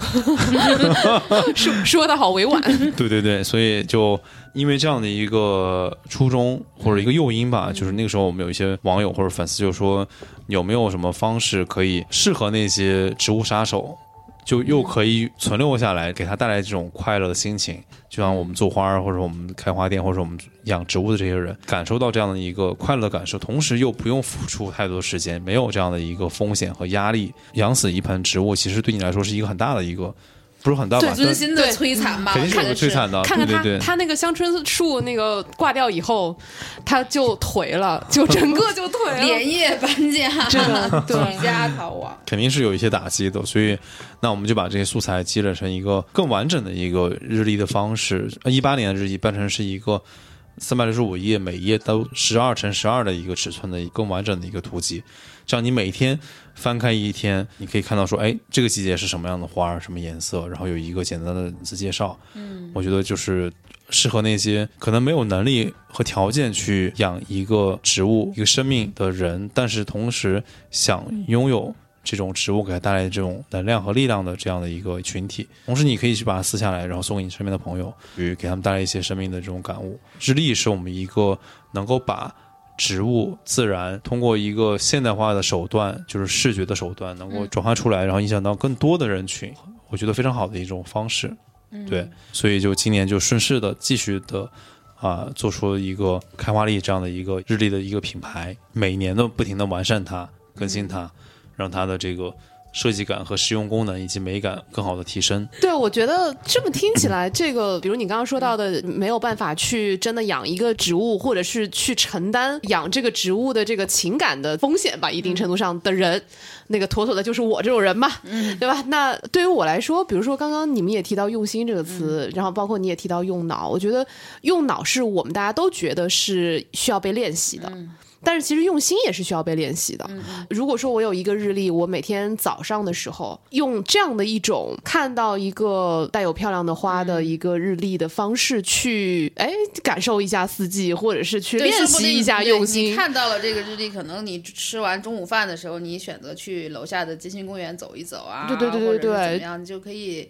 说说的好委婉，对对对，所以就因为这样的一个初衷或者一个诱因吧，就是那个时候我们有一些网友或者粉丝就说，有没有什么方式可以适合那些植物杀手？就又可以存留下来，给他带来这种快乐的心情。就像我们做花儿，或者我们开花店，或者我们养植物的这些人，感受到这样的一个快乐的感受，同时又不用付出太多时间，没有这样的一个风险和压力。养死一盆植物，其实对你来说是一个很大的一个，不是很大吧？尊心的对摧残吧，肯定是有摧残的，看看他对对对。他那个香椿树那个挂掉以后，他就颓了，就整个就颓了。连夜搬家，真的 家逃亡。肯定是有一些打击的，所以那我们就把这些素材积累成一个更完整的一个日历的方式。一八年的日记办成是一个三百六十五页，每页都十二乘十二的一个尺寸的更完整的一个图集。这样你每天翻开一天，你可以看到说，哎，这个季节是什么样的花儿，什么颜色，然后有一个简单的文字介绍。嗯，我觉得就是适合那些可能没有能力和条件去养一个植物、一个生命的人，但是同时想拥有这种植物给它带来这种能量和力量的这样的一个群体。同时，你可以去把它撕下来，然后送给你身边的朋友，与给他们带来一些生命的这种感悟。日历是我们一个能够把植物、自然通过一个现代化的手段，就是视觉的手段，能够转化出来，然后影响到更多的人群。我觉得非常好的一种方式。对，所以就今年就顺势的继续的啊、做出了一个开花历这样的一个日历的一个品牌，每年的不停的完善它、更新它，让它的这个设计感和实用功能以及美感更好的提升。对，我觉得这么听起来，这个比如你刚刚说到的，没有办法去真的养一个植物，或者是去承担养这个植物的这个情感的风险吧，一定程度上的人，那个妥妥的就是我这种人嘛，对吧？那对于我来说，比如说刚刚你们也提到“用心”这个词，然后包括你也提到“用脑”，我觉得用脑是我们大家都觉得是需要被练习的。但是其实用心也是需要被练习的。如果说我有一个日历，我每天早上的时候用这样的一种看到一个带有漂亮的花的一个日历的方式去，哎，感受一下四季，或者是去练习一下用你心。看到了这个日历，可能你吃完中午饭的时候，你选择去楼下的金星公园走一走啊，对对对对对怎么样，你就可以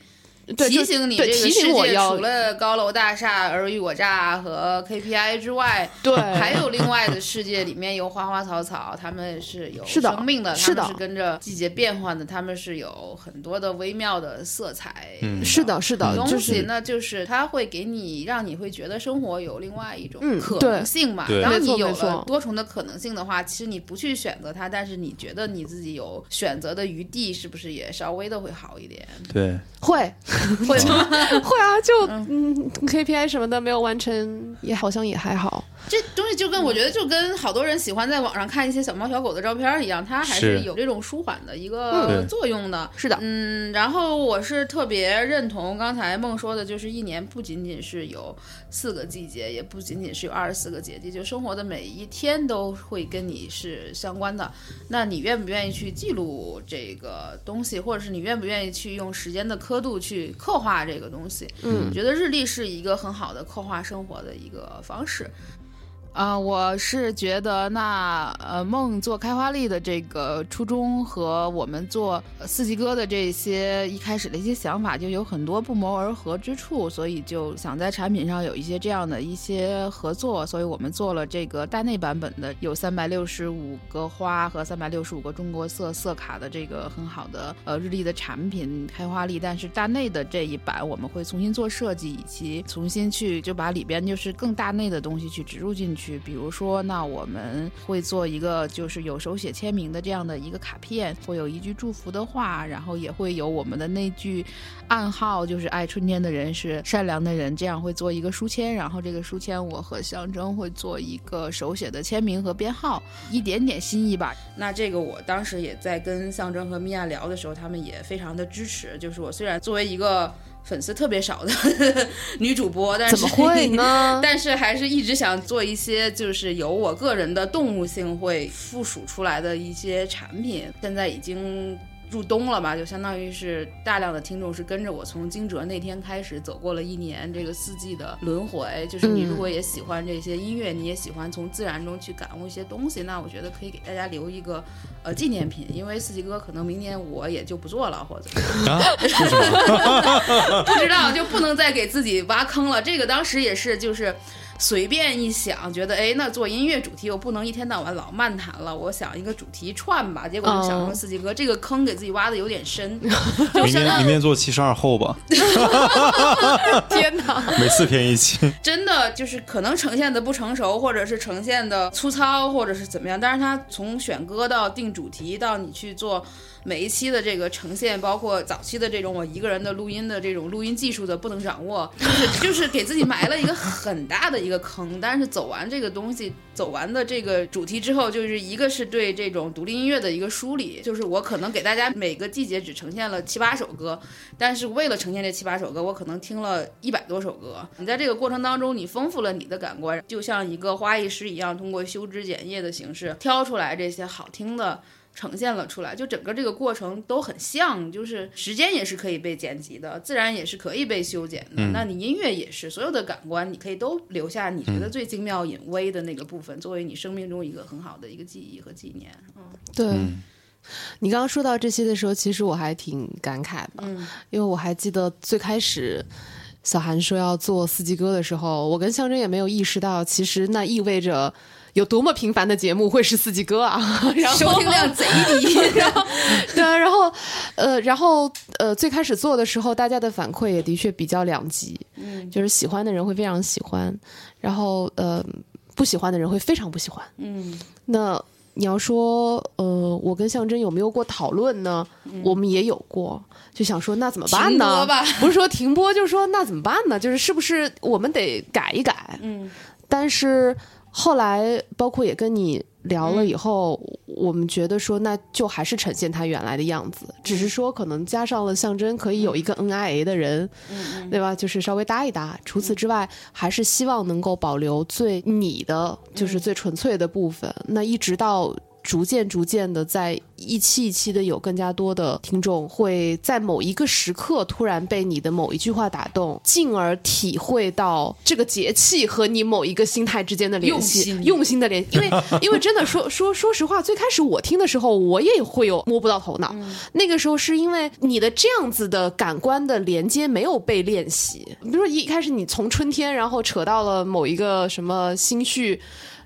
提醒你这对提个世界醒我要除了高楼大厦、尔虞我诈和 KPI 之外，对 还有另外的世界里面有花花草草，它们是有生命的，是的它们是跟着季节变换的，他们是有很多的微妙的色彩。嗯是的，是的，东西就是那就是它会给你，让你会觉得生活有另外一种嗯可能性嘛。当你有了多重的可能性的话，其实你不去选择它，但是你觉得你自己有选择的余地，是不是也稍微的会好一点？对，会 会吗？会啊，就嗯 KPI 什么的没有完成，也好像也还好。这东西就跟我觉得就跟好多人喜欢在网上看一些小猫小狗的照片一样，它还是是有这种舒缓的一嗯个作用的。是的，嗯，然后我是特别认同刚才梦说的，就是一年不仅仅是有四个季节，也不仅仅是有二十四个节气，就生活的每一天都会跟你是相关的。那你愿不愿意去记录这个东西，或者是你愿不愿意去用时间的刻度去刻画这个东西？嗯我觉得日历是一个很好的刻画生活的一个方式。啊、我是觉得那呃梦做开花历的这个初衷和我们做四季歌的这些一开始的一些想法就有很多不谋而合之处，所以就想在产品上有一些这样的一些合作，所以我们做了这个大内版本的有三百六十五个花和三百六十五个中国色色卡的这个很好的呃日历的产品开花历，但是大内的这一版我们会重新做设计，以及重新去就把里边就是更大内的东西去植入进去，比如说那我们会做一个就是有手写签名的这样的一个卡片，会有一句祝福的话，然后也会有我们的那句暗号，就是爱春天的人是善良的人，这样会做一个书签，然后这个书签我和象征会做一个手写的签名和编号，一点点心意吧。那这个我当时也在跟象征和米娅聊的时候，他们也非常的支持。就是我虽然作为一个粉丝特别少的 女主播，但是怎么会呢？但是还是一直想做一些就是由我个人的动物性会附属出来的一些产品，现在已经。入冬了吧，就相当于是大量的听众是跟着我从惊蛰那天开始走过了一年这个四季的轮回。就是你如果也喜欢这些音乐，你也喜欢从自然中去感悟一些东西，那我觉得可以给大家留一个呃纪念品，因为四季哥可能明年我也就不做了，或者啊，不知道就不能再给自己挖坑了。这个当时也是就是。随便一想，觉得哎，那做音乐主题我不能一天到晚老漫谈了，我想一个主题串吧，结果就想成四季歌，这个坑给自己挖的有点深，就明相当天明天做七十二后吧，天哪！每四篇一期。真的就是可能呈现的不成熟，或者是呈现的粗糙，或者是怎么样。但是它从选歌到定主题，到你去做每一期的这个呈现，包括早期的这种我一个人的录音的这种录音技术的不能掌握，就是就是给自己埋了一个很大的一个坑。但是走完这个东西，走完的这个主题之后，就是一个是对这种独立音乐的一个梳理，就是我可能给大家每个季节只呈现了七八首歌，但是为了呈现这七八首歌，我可能听了一百多首歌。你在这个过程当中，你丰富了你的感官，就像一个花艺师一样，通过修枝剪叶的形式挑出来这些好听的。呈现了出来，就整个这个过程都很像，就是时间也是可以被剪辑的，自然也是可以被修剪的。那你音乐也是，所有的感官你可以都留下你觉得最精妙隐微的那个部分，作为你生命中一个很好的一个记忆和纪念。嗯对。你刚刚说到这些的时候，其实我还挺感慨的，嗯因为我还记得最开始小韩说要做四季歌的时候，我跟象征也没有意识到，其实那意味着有多么频繁的节目会是四季歌啊，然后收听量贼低，然后对啊，然后呃，然后呃，最开始做的时候，大家的反馈也的确比较两极，嗯就是喜欢的人会非常喜欢，然后呃，不喜欢的人会非常不喜欢。嗯那你要说，呃，我跟象征有没有过讨论呢？我们也有过，就想说那怎么办停呢不是说停播，就是说那怎么办呢？就是是不是我们得改一改？嗯但是后来，包括也跟你聊了以后，我们觉得说，那就还是呈现他原来的样子，只是说可能加上了象征，可以有一个 NIA 的人，对吧？就是稍微搭一搭。除此之外，还是希望能够保留最你的，就是最纯粹的部分。那一直到。逐渐逐渐的，在一期一期的有更加多的听众会在某一个时刻突然被你的某一句话打动，进而体会到这个节气和你某一个心态之间的联系，用心的联系，因为 因为真的说说说实话，最开始我听的时候，我也会有摸不到头脑。那个时候是因为你的这样子的感官的连接没有被练习，比如说一开始你从春天，然后扯到了某一个什么心绪。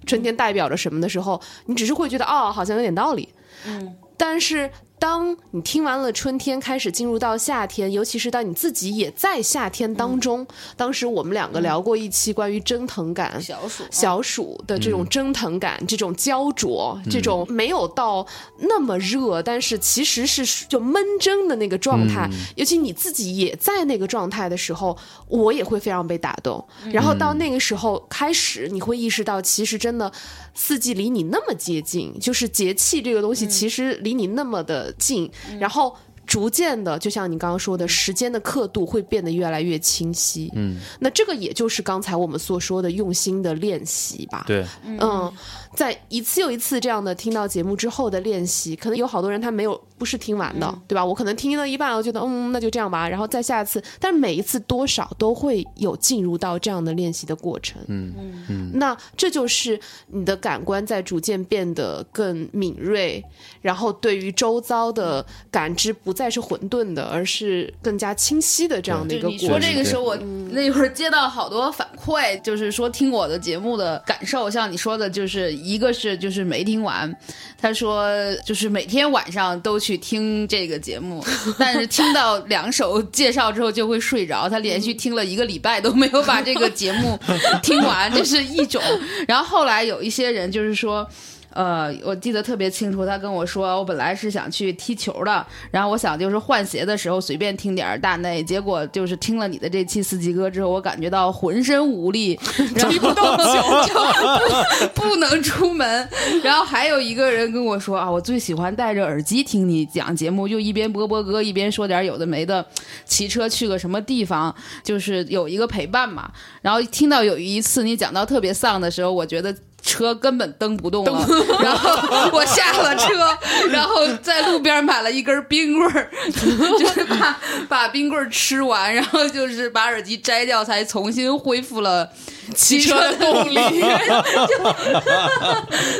春天代表着什么的时候，你只是会觉得哦，好像有点道理。嗯，但是当你听完了春天，开始进入到夏天，尤其是当你自己也在夏天当中，当时我们两个聊过一期关于蒸腾感。小暑小暑的这种蒸腾感，这种焦灼，这种没有到那么热，但是其实是就闷蒸的那个状态。尤其你自己也在那个状态的时候，我也会非常被打动。然后到那个时候开始，你会意识到，其实真的四季离你那么接近，就是节气这个东西其实离你那么的近，然后。逐渐的，就像你刚刚说的，时间的刻度会变得越来越清晰。嗯，那这个也就是刚才我们所说的用心的练习吧。对，嗯，在一次又一次这样的听到节目之后的练习，可能有好多人他没有不是听完的，对吧？我可能听了一半，我觉得嗯，那就这样吧，然后再下一次，但每一次多少都会有进入到这样的练习的过程。嗯嗯，那这就是你的感官在逐渐变得更敏锐，然后对于周遭的感知不再是混沌的，而是更加清晰的这样的一个过程。说这个时候，我那会儿接到好多反馈，就是说听我的节目的感受，像你说的，就是一个是就是没听完，他说就是每天晚上都去听这个节目，但是听到两首介绍之后就会睡着，他连续听了一个礼拜都没有把这个节目听完，这是一种。然后后来有一些人就是说。呃，我记得特别清楚，他跟我说，我本来是想去踢球的，然后我想就是换鞋的时候随便听点大内，结果就是听了你的这期四季歌之后，我感觉到浑身无力，踢不动球，就不不能出门。然后还有一个人跟我说啊，我最喜欢戴着耳机听你讲节目，就一边播播歌一边说点有的没的，骑车去个什么地方，就是有一个陪伴嘛。然后听到有一次你讲到特别丧的时候，我觉得。车根本蹬不动了，然后我下了车，然后在路边买了一根冰棍儿，就是把把冰棍儿吃完，然后就是把耳机摘掉，才重新恢复了骑车的动力。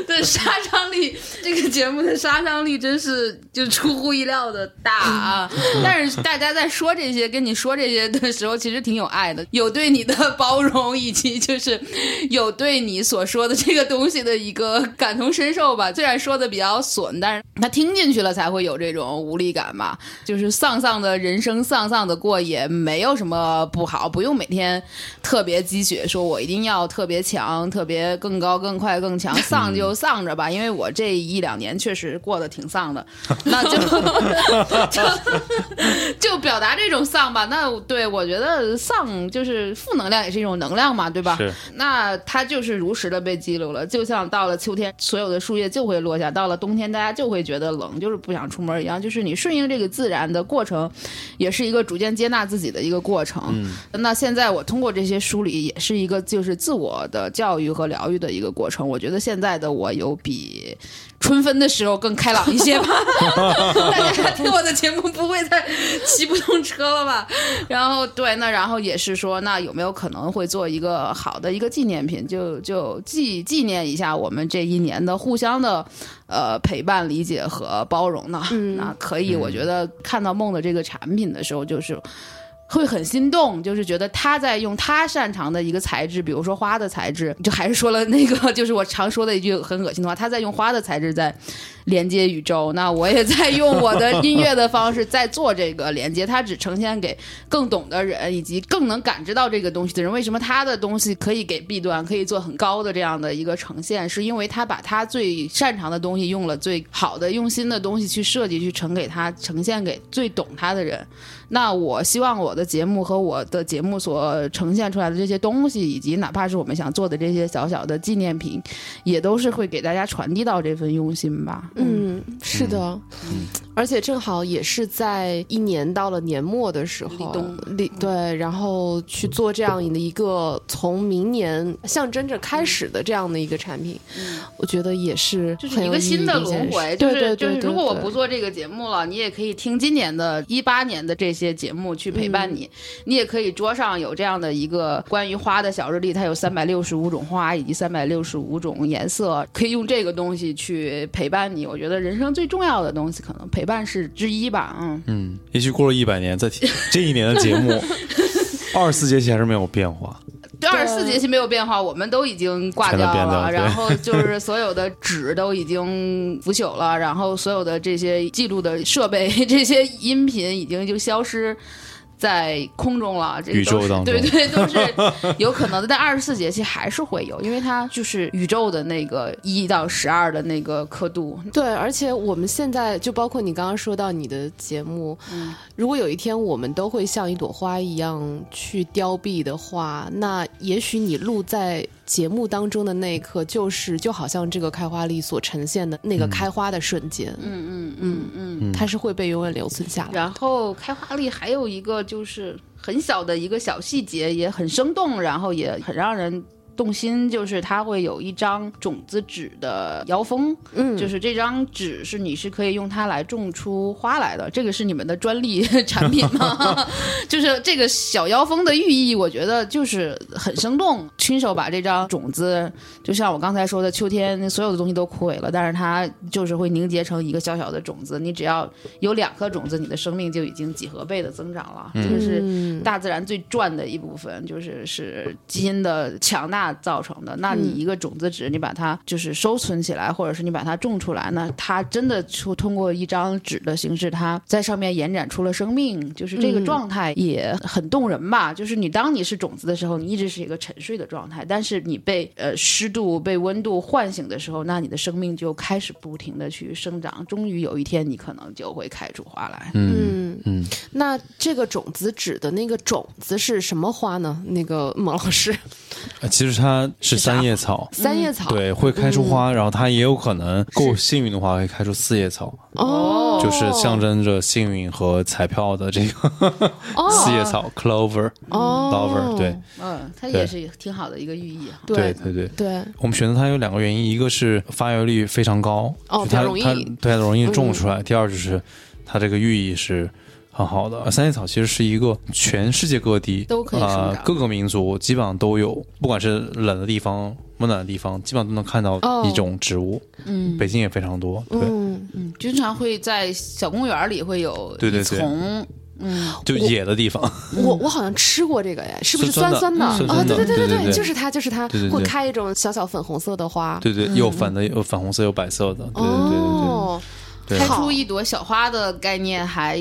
对杀伤力，这个节目的杀伤力真是就出乎意料的大啊！但是大家在说这些、跟你说这些的时候，其实挺有爱的，有对你的包容，以及就是有对你所说的这个东西的一个感同身受吧。虽然说的比较损，但是他听进去了才会有这种无力感嘛。就是丧丧的人生，丧丧的过也没有什么不好，不用每天特别积雪，说我一定要特别强、特别更高、更快、更强，丧就丧着吧。因为我这一两年确实过得挺丧的，那就就就表达这种丧吧。那对我觉得丧就是负能量，也是一种能量嘛，对吧？是那他就是如实的被记录了，就像到了秋天，所有的树叶就会落下；到了冬天，大家就会觉得冷，就是不想出门一样。就是你顺应这个自然的过程，也是一个逐渐接纳自己的一个过程。那现在我通过这些梳理，也是一个就是自我的教育和疗愈的一个过程。我觉得现在的我有比。春分的时候更开朗一些吧，大家听我的节目不会再骑不动车了吧？然后对，那然后也是说，那有没有可能会做一个好的一个纪念品，就就纪纪念一下我们这一年的互相的呃陪伴、理解和包容呢？那可以，我觉得看到梦的这个产品的时候，就是。会很心动，就是觉得他在用他擅长的一个材质，比如说花的材质，就还是说了那个，就是我常说的一句很恶心的话，他在用花的材质在连接宇宙，那我也在用我的音乐的方式在做这个连接，他只呈现给更懂的人以及更能感知到这个东西的人。为什么他的东西可以给 B 端可以做很高的这样的一个呈现？是因为他把他最擅长的东西用了最好的、用心的东西去设计，去呈给他，呈现给最懂他的人。那我希望我的节目和我的节目所呈现出来的这些东西，以及哪怕是我们想做的这些小小的纪念品，也都是会给大家传递到这份用心吧。嗯，是的，而且正好也是在一年到了年末的时候，立冬。立对，然后去做这样的一个从明年象征着开始的这样的一个产品，我觉得也是就是一个新的轮回，就是就是，对对对对如果我不做这个节目了，你也可以听今年的一八年的这些节目去陪伴你。你也可以桌上有这样的一个关于花的小日历，它有三百六十五种花以及三百六十五种颜色，可以用这个东西去陪伴你。我觉得人生最重要的东西，可能陪伴是之一吧。嗯，嗯，也许过了一百年，再听这一年的节目，二十四节气还是没有变化。对，二十四节气没有变化，我们都已经挂掉了，然后就是所有的纸都已经腐朽了，然后所有的这些记录的设备、这些音频已经就消失。在空中了，这宇宙当中对对，都是有可能的。但二十四节气还是会有，因为它就是宇宙的那个一到十二的那个刻度。对，而且我们现在就包括你刚刚说到你的节目，嗯如果有一天我们都会像一朵花一样去凋敝的话，那也许你录在节目当中的那一刻，就是就好像这个开花力所呈现的那个开花的瞬间，嗯嗯嗯嗯。它是会被永远留存下来。然后开花力还有一个就是很小的一个小细节，也很生动，然后也很让人。动心就是它会有一张种子纸的腰封，嗯。就是这张纸是你是可以用它来种出花来的，这个是你们的专利产品吗？就是这个小腰封的寓意，我觉得就是很生动，亲手把这张种子，就像我刚才说的，秋天所有的东西都枯萎了，但是它就是会凝结成一个小小的种子，你只要有两颗种子，你的生命就已经几何倍的增长了，这个是嗯大自然最赚的一部分，就是是基因的强大造成的。那你一个种子纸，你把它就是收存起来，或者是你把它种出来，那它真的出通过一张纸的形式，它在上面延展出了生命，就是这个嗯状态也很动人吧。就是你当你是种子的时候，你一直是一个沉睡的状态，但是你被呃湿度、被温度唤醒的时候，那你的生命就开始不停的去生长，终于有一天你可能就会开出花来。嗯嗯，那这个种子指的那个种子是什么花呢？那个孟老师，呃其实它是三叶草，三叶草。对，会开出花，然后它也有可能够幸运的话，会开出四叶草，哦，就是象征着幸运和彩票的这个哦。四叶草 clover clover 对。嗯，它也是挺好的一个寓意啊。对对对对。对。我们选择它有两个原因，一个是发芽率非常高，哦它它对它容易种嗯。出来；第二就是它这个寓意是很好的。三叶草其实是一个全世界各地都可以生长呃各个民族基本上都有，不管是冷的地方、温暖的地方，基本上都能看到哦一种植物。嗯北京也非常多，对，嗯，嗯，经常会在小公园里会有对对对丛，嗯，就野的地方。我我好像吃过这个哎，是不是酸酸酸的的？啊，对对对对对对就是它，就是它会开一种小小粉红色的花。对对，有粉的，有粉红色，有白色的。对对对对哦，对对。开出一朵小花的概念还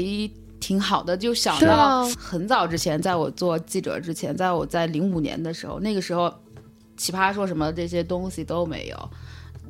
挺好的，就想到啊很早之前，在我做记者之前，在我在零五年的时候，那个时候奇葩说什么这些东西都没有。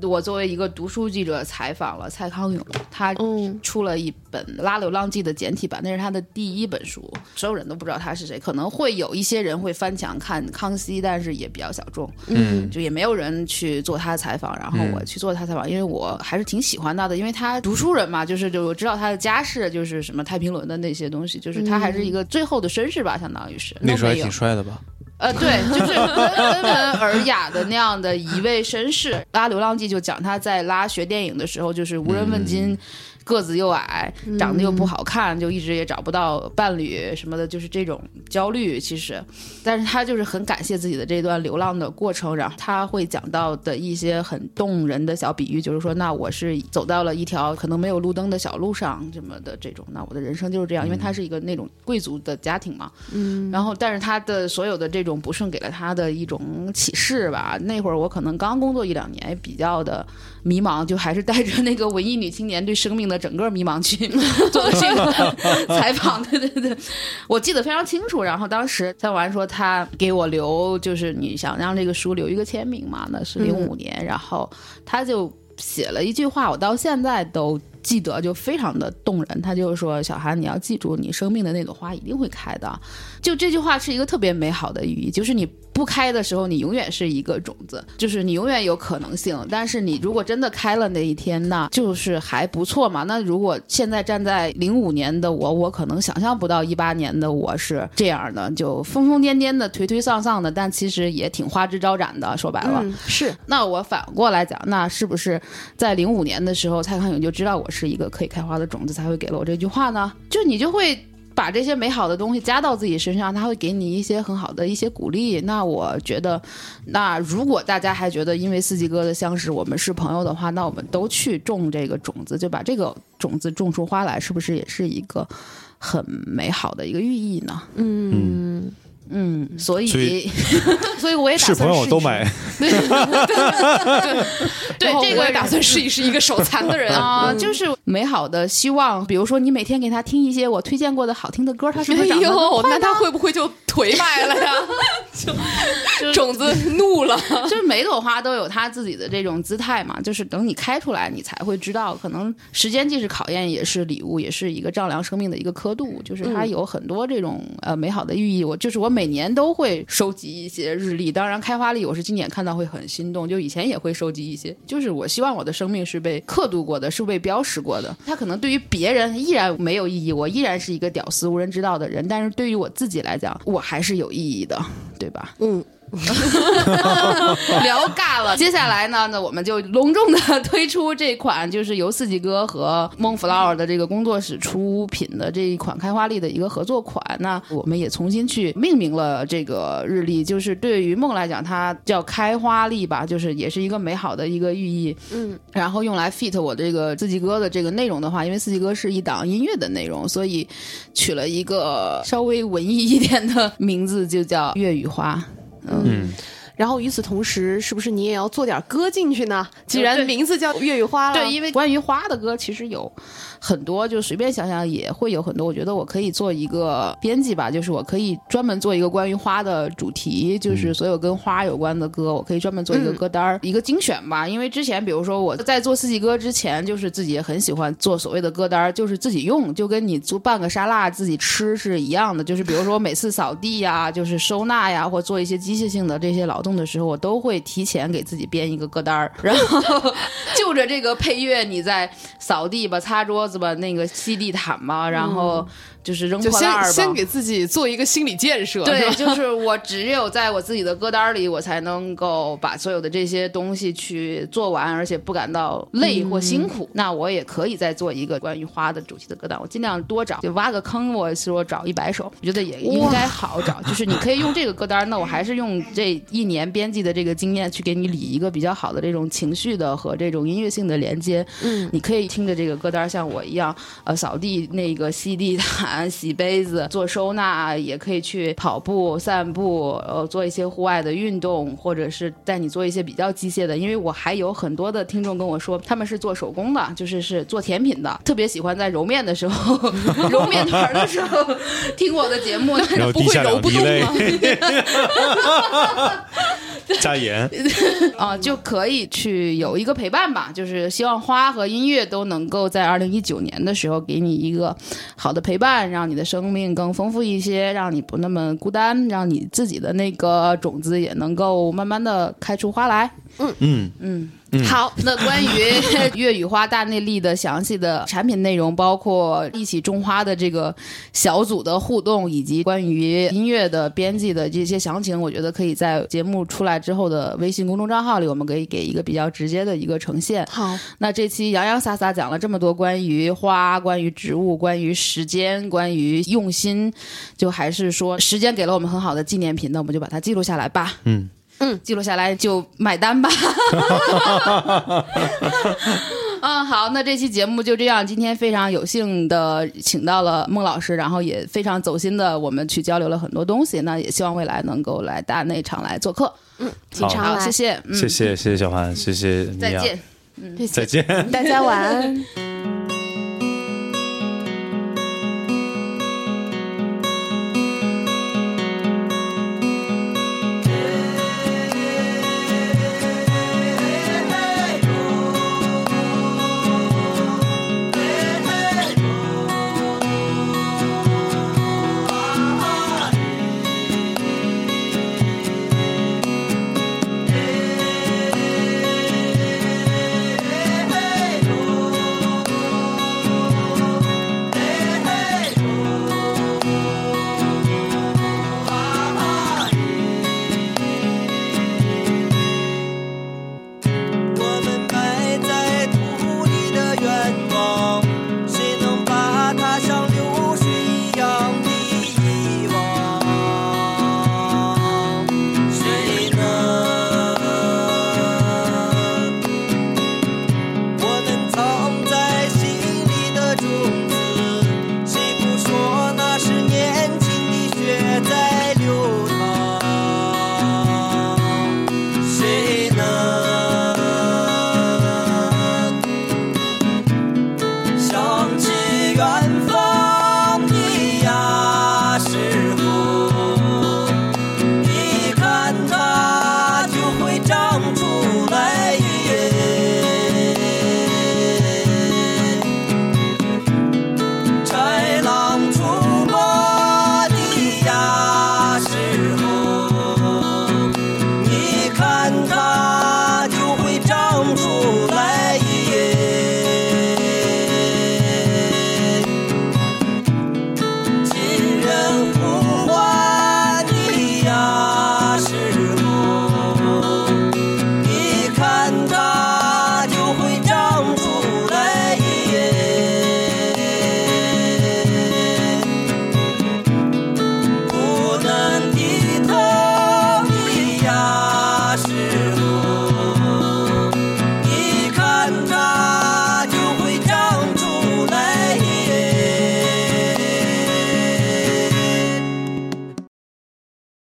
我作为一个读书记者，采访了蔡康永，他嗯出了一本《拉流浪记》的简体版，那是他的第一本书，所有人都不知道他是谁，可能会有一些人会翻墙看康熙，但是也比较小众。嗯就也没有人去做他的采访，然后我去做他采访，因为我还是挺喜欢他的，因为他读书人嘛，就是就我知道他的家世，就是什么太平轮的那些东西，就是他还是一个最后的绅士吧，相当于是那时候还都没有挺帅的吧？呃，对，就是温文尔雅的那样的一位绅士。拉《流浪记》就讲他在拉学电影的时候，就是无人问津。个子又矮，长得又不好看，就一直也找不到伴侣什么的，就是这种焦虑。其实，但是他就是很感谢自己的这段流浪的过程，然后他会讲到的一些很动人的小比喻，就是说，那我是走到了一条可能没有路灯的小路上，什么的这种，那我的人生就是这样，因为他是一个那种贵族的家庭嘛，嗯然后，但是他的所有的这种不顺给了他的一种启示吧。那会儿我可能刚工作一两年，比较的迷茫，就还是带着那个文艺女青年对生命的整个迷茫去 做的这个采访。对对对，我记得非常清楚。然后当时蔡完说他给我留，就是你想让这个书留一个签名嘛，那是零五年，然后他就写了一句话，我到现在都。记得就非常的动人，他就是说：“小韩，你要记住，你生命的那朵花一定会开的。”就这句话是一个特别美好的寓意，就是你不开的时候，你永远是一个种子，就是你永远有可能性。但是你如果真的开了那一天，那就是还不错嘛。那如果现在站在零五年的我，我可能想象不到一八年的我是这样的，就疯疯癫癫的、颓颓丧丧的，但其实也挺花枝招展的。说白了，嗯，是那我反过来讲，那是不是在零五年的时候，蔡康永就知道我是一个可以开花的种子，才会给了我这句话呢？就你就会。把这些美好的东西加到自己身上，他会给你一些很好的一些鼓励。那我觉得，那如果大家还觉得因为四季哥的相识我们是朋友的话，那我们都去种这个种子，就把这个种子种出花来，是不是也是一个很美好的一个寓意呢？嗯，嗯，所以所以 所以我也打是朋友算试一试都买，对这个我也打算试一试一个手残的人 啊、就是美好的希望。比如说，你每天给他听一些我推荐过的好听的歌，他是不哎是长得更呦，快那他会不会就颓败了呀？就种子怒了。就是每朵花都有它自己的这种姿态嘛，就是等你开出来，你才会知道，可能时间既是考验，也是礼物，也是一个丈量生命的一个刻度，就是它有很多这种呃美好的寓意。我就是我每每年都会收集一些日历，当然开花历我是今年看到会很心动，就以前也会收集一些，就是我希望我的生命是被刻度过的，是被标识过的。它可能对于别人依然没有意义，我依然是一个屌丝无人知道的人，但是对于我自己来讲，我还是有意义的，对吧？嗯，聊尬了。接下来呢，那我们就隆重的推出这款，就是由四季哥和梦 flower 的这个工作室出品的这一款开花历的一个合作款。那我们也重新去命名了这个日历，就是对于梦来讲，它叫开花历吧，就是也是一个美好的一个寓意。嗯，然后用来 fit 我这个四季歌的这个内容的话，因为四季歌是一档音乐的内容，所以取了一个稍微文艺一点的名字，就叫粤语花。嗯，然后与此同时，是不是你也要做点歌进去呢？既然名字叫粤语花了，对，因为关于花的歌其实有很多，就随便想想也会有很多。我觉得我可以做一个编辑吧，就是我可以专门做一个关于花的主题，就是所有跟花有关的歌，我可以专门做一个歌单儿、一个精选吧。因为之前比如说我在做四季歌之前，就是自己也很喜欢做所谓的歌单儿，就是自己用，就跟你做半个沙拉自己吃是一样的。就是比如说每次扫地呀，就是收纳呀，或做一些机械性的这些劳动的时候，我都会提前给自己编一个歌单儿，然后 就着这个配乐，你在扫地吧、擦桌子吧、那个吸地毯吧，然后就是扔就破烂儿吧。先先给自己做一个心理建设，对，就是我只有在我自己的歌单里，我才能够把所有的这些东西去做完，而且不感到累或辛苦。那我也可以再做一个关于花的主题的歌单，我尽量多找，就挖个坑，我说找一百首，我觉得也应该好找。就是你可以用这个歌单，那我还是用这一年编辑的这个经验去给你理一个比较好的这种情绪的和这种音乐性的连接。嗯，你可以听着这个歌单，像我一样，呃，扫地那个吸地毯、洗杯子、做收纳，也可以去跑步、散步，呃，做一些户外的运动，或者是带你做一些比较机械的。因为我还有很多的听众跟我说，他们是做手工的，就是是做甜品的，特别喜欢在揉面的时候、揉面团的时候听我的节目，但是不会揉不动吗？，加盐。啊、就可以去有一个陪伴吧。就是希望花和音乐都能够在二零一九年的时候给你一个好的陪伴，让你的生命更丰富一些，让你不那么孤单，让你自己的那个种子也能够慢慢的开出花来。嗯，好，那关于粤语花大内力的详细的产品内容，包括一起种花的这个小组的互动，以及关于音乐的编辑的这些详情，我觉得可以在节目出来之后的微信公众账号里，我们可以给一个比较直接的一个呈现。好，那这期洋洋洒洒讲了这么多关于花、关于植物、关于时间、关于用心，就还是说时间给了我们很好的纪念品，那我们就把它记录下来吧。嗯嗯，记录下来就买单吧。嗯，好，那这期节目就这样。今天非常有幸的请到了孟老师，然后也非常走心的我们去交流了很多东西。那也希望未来能够来大内场来做客。好，经常来，谢谢，嗯，谢谢谢谢小韩，谢谢再见。谢谢再见。大家晚安。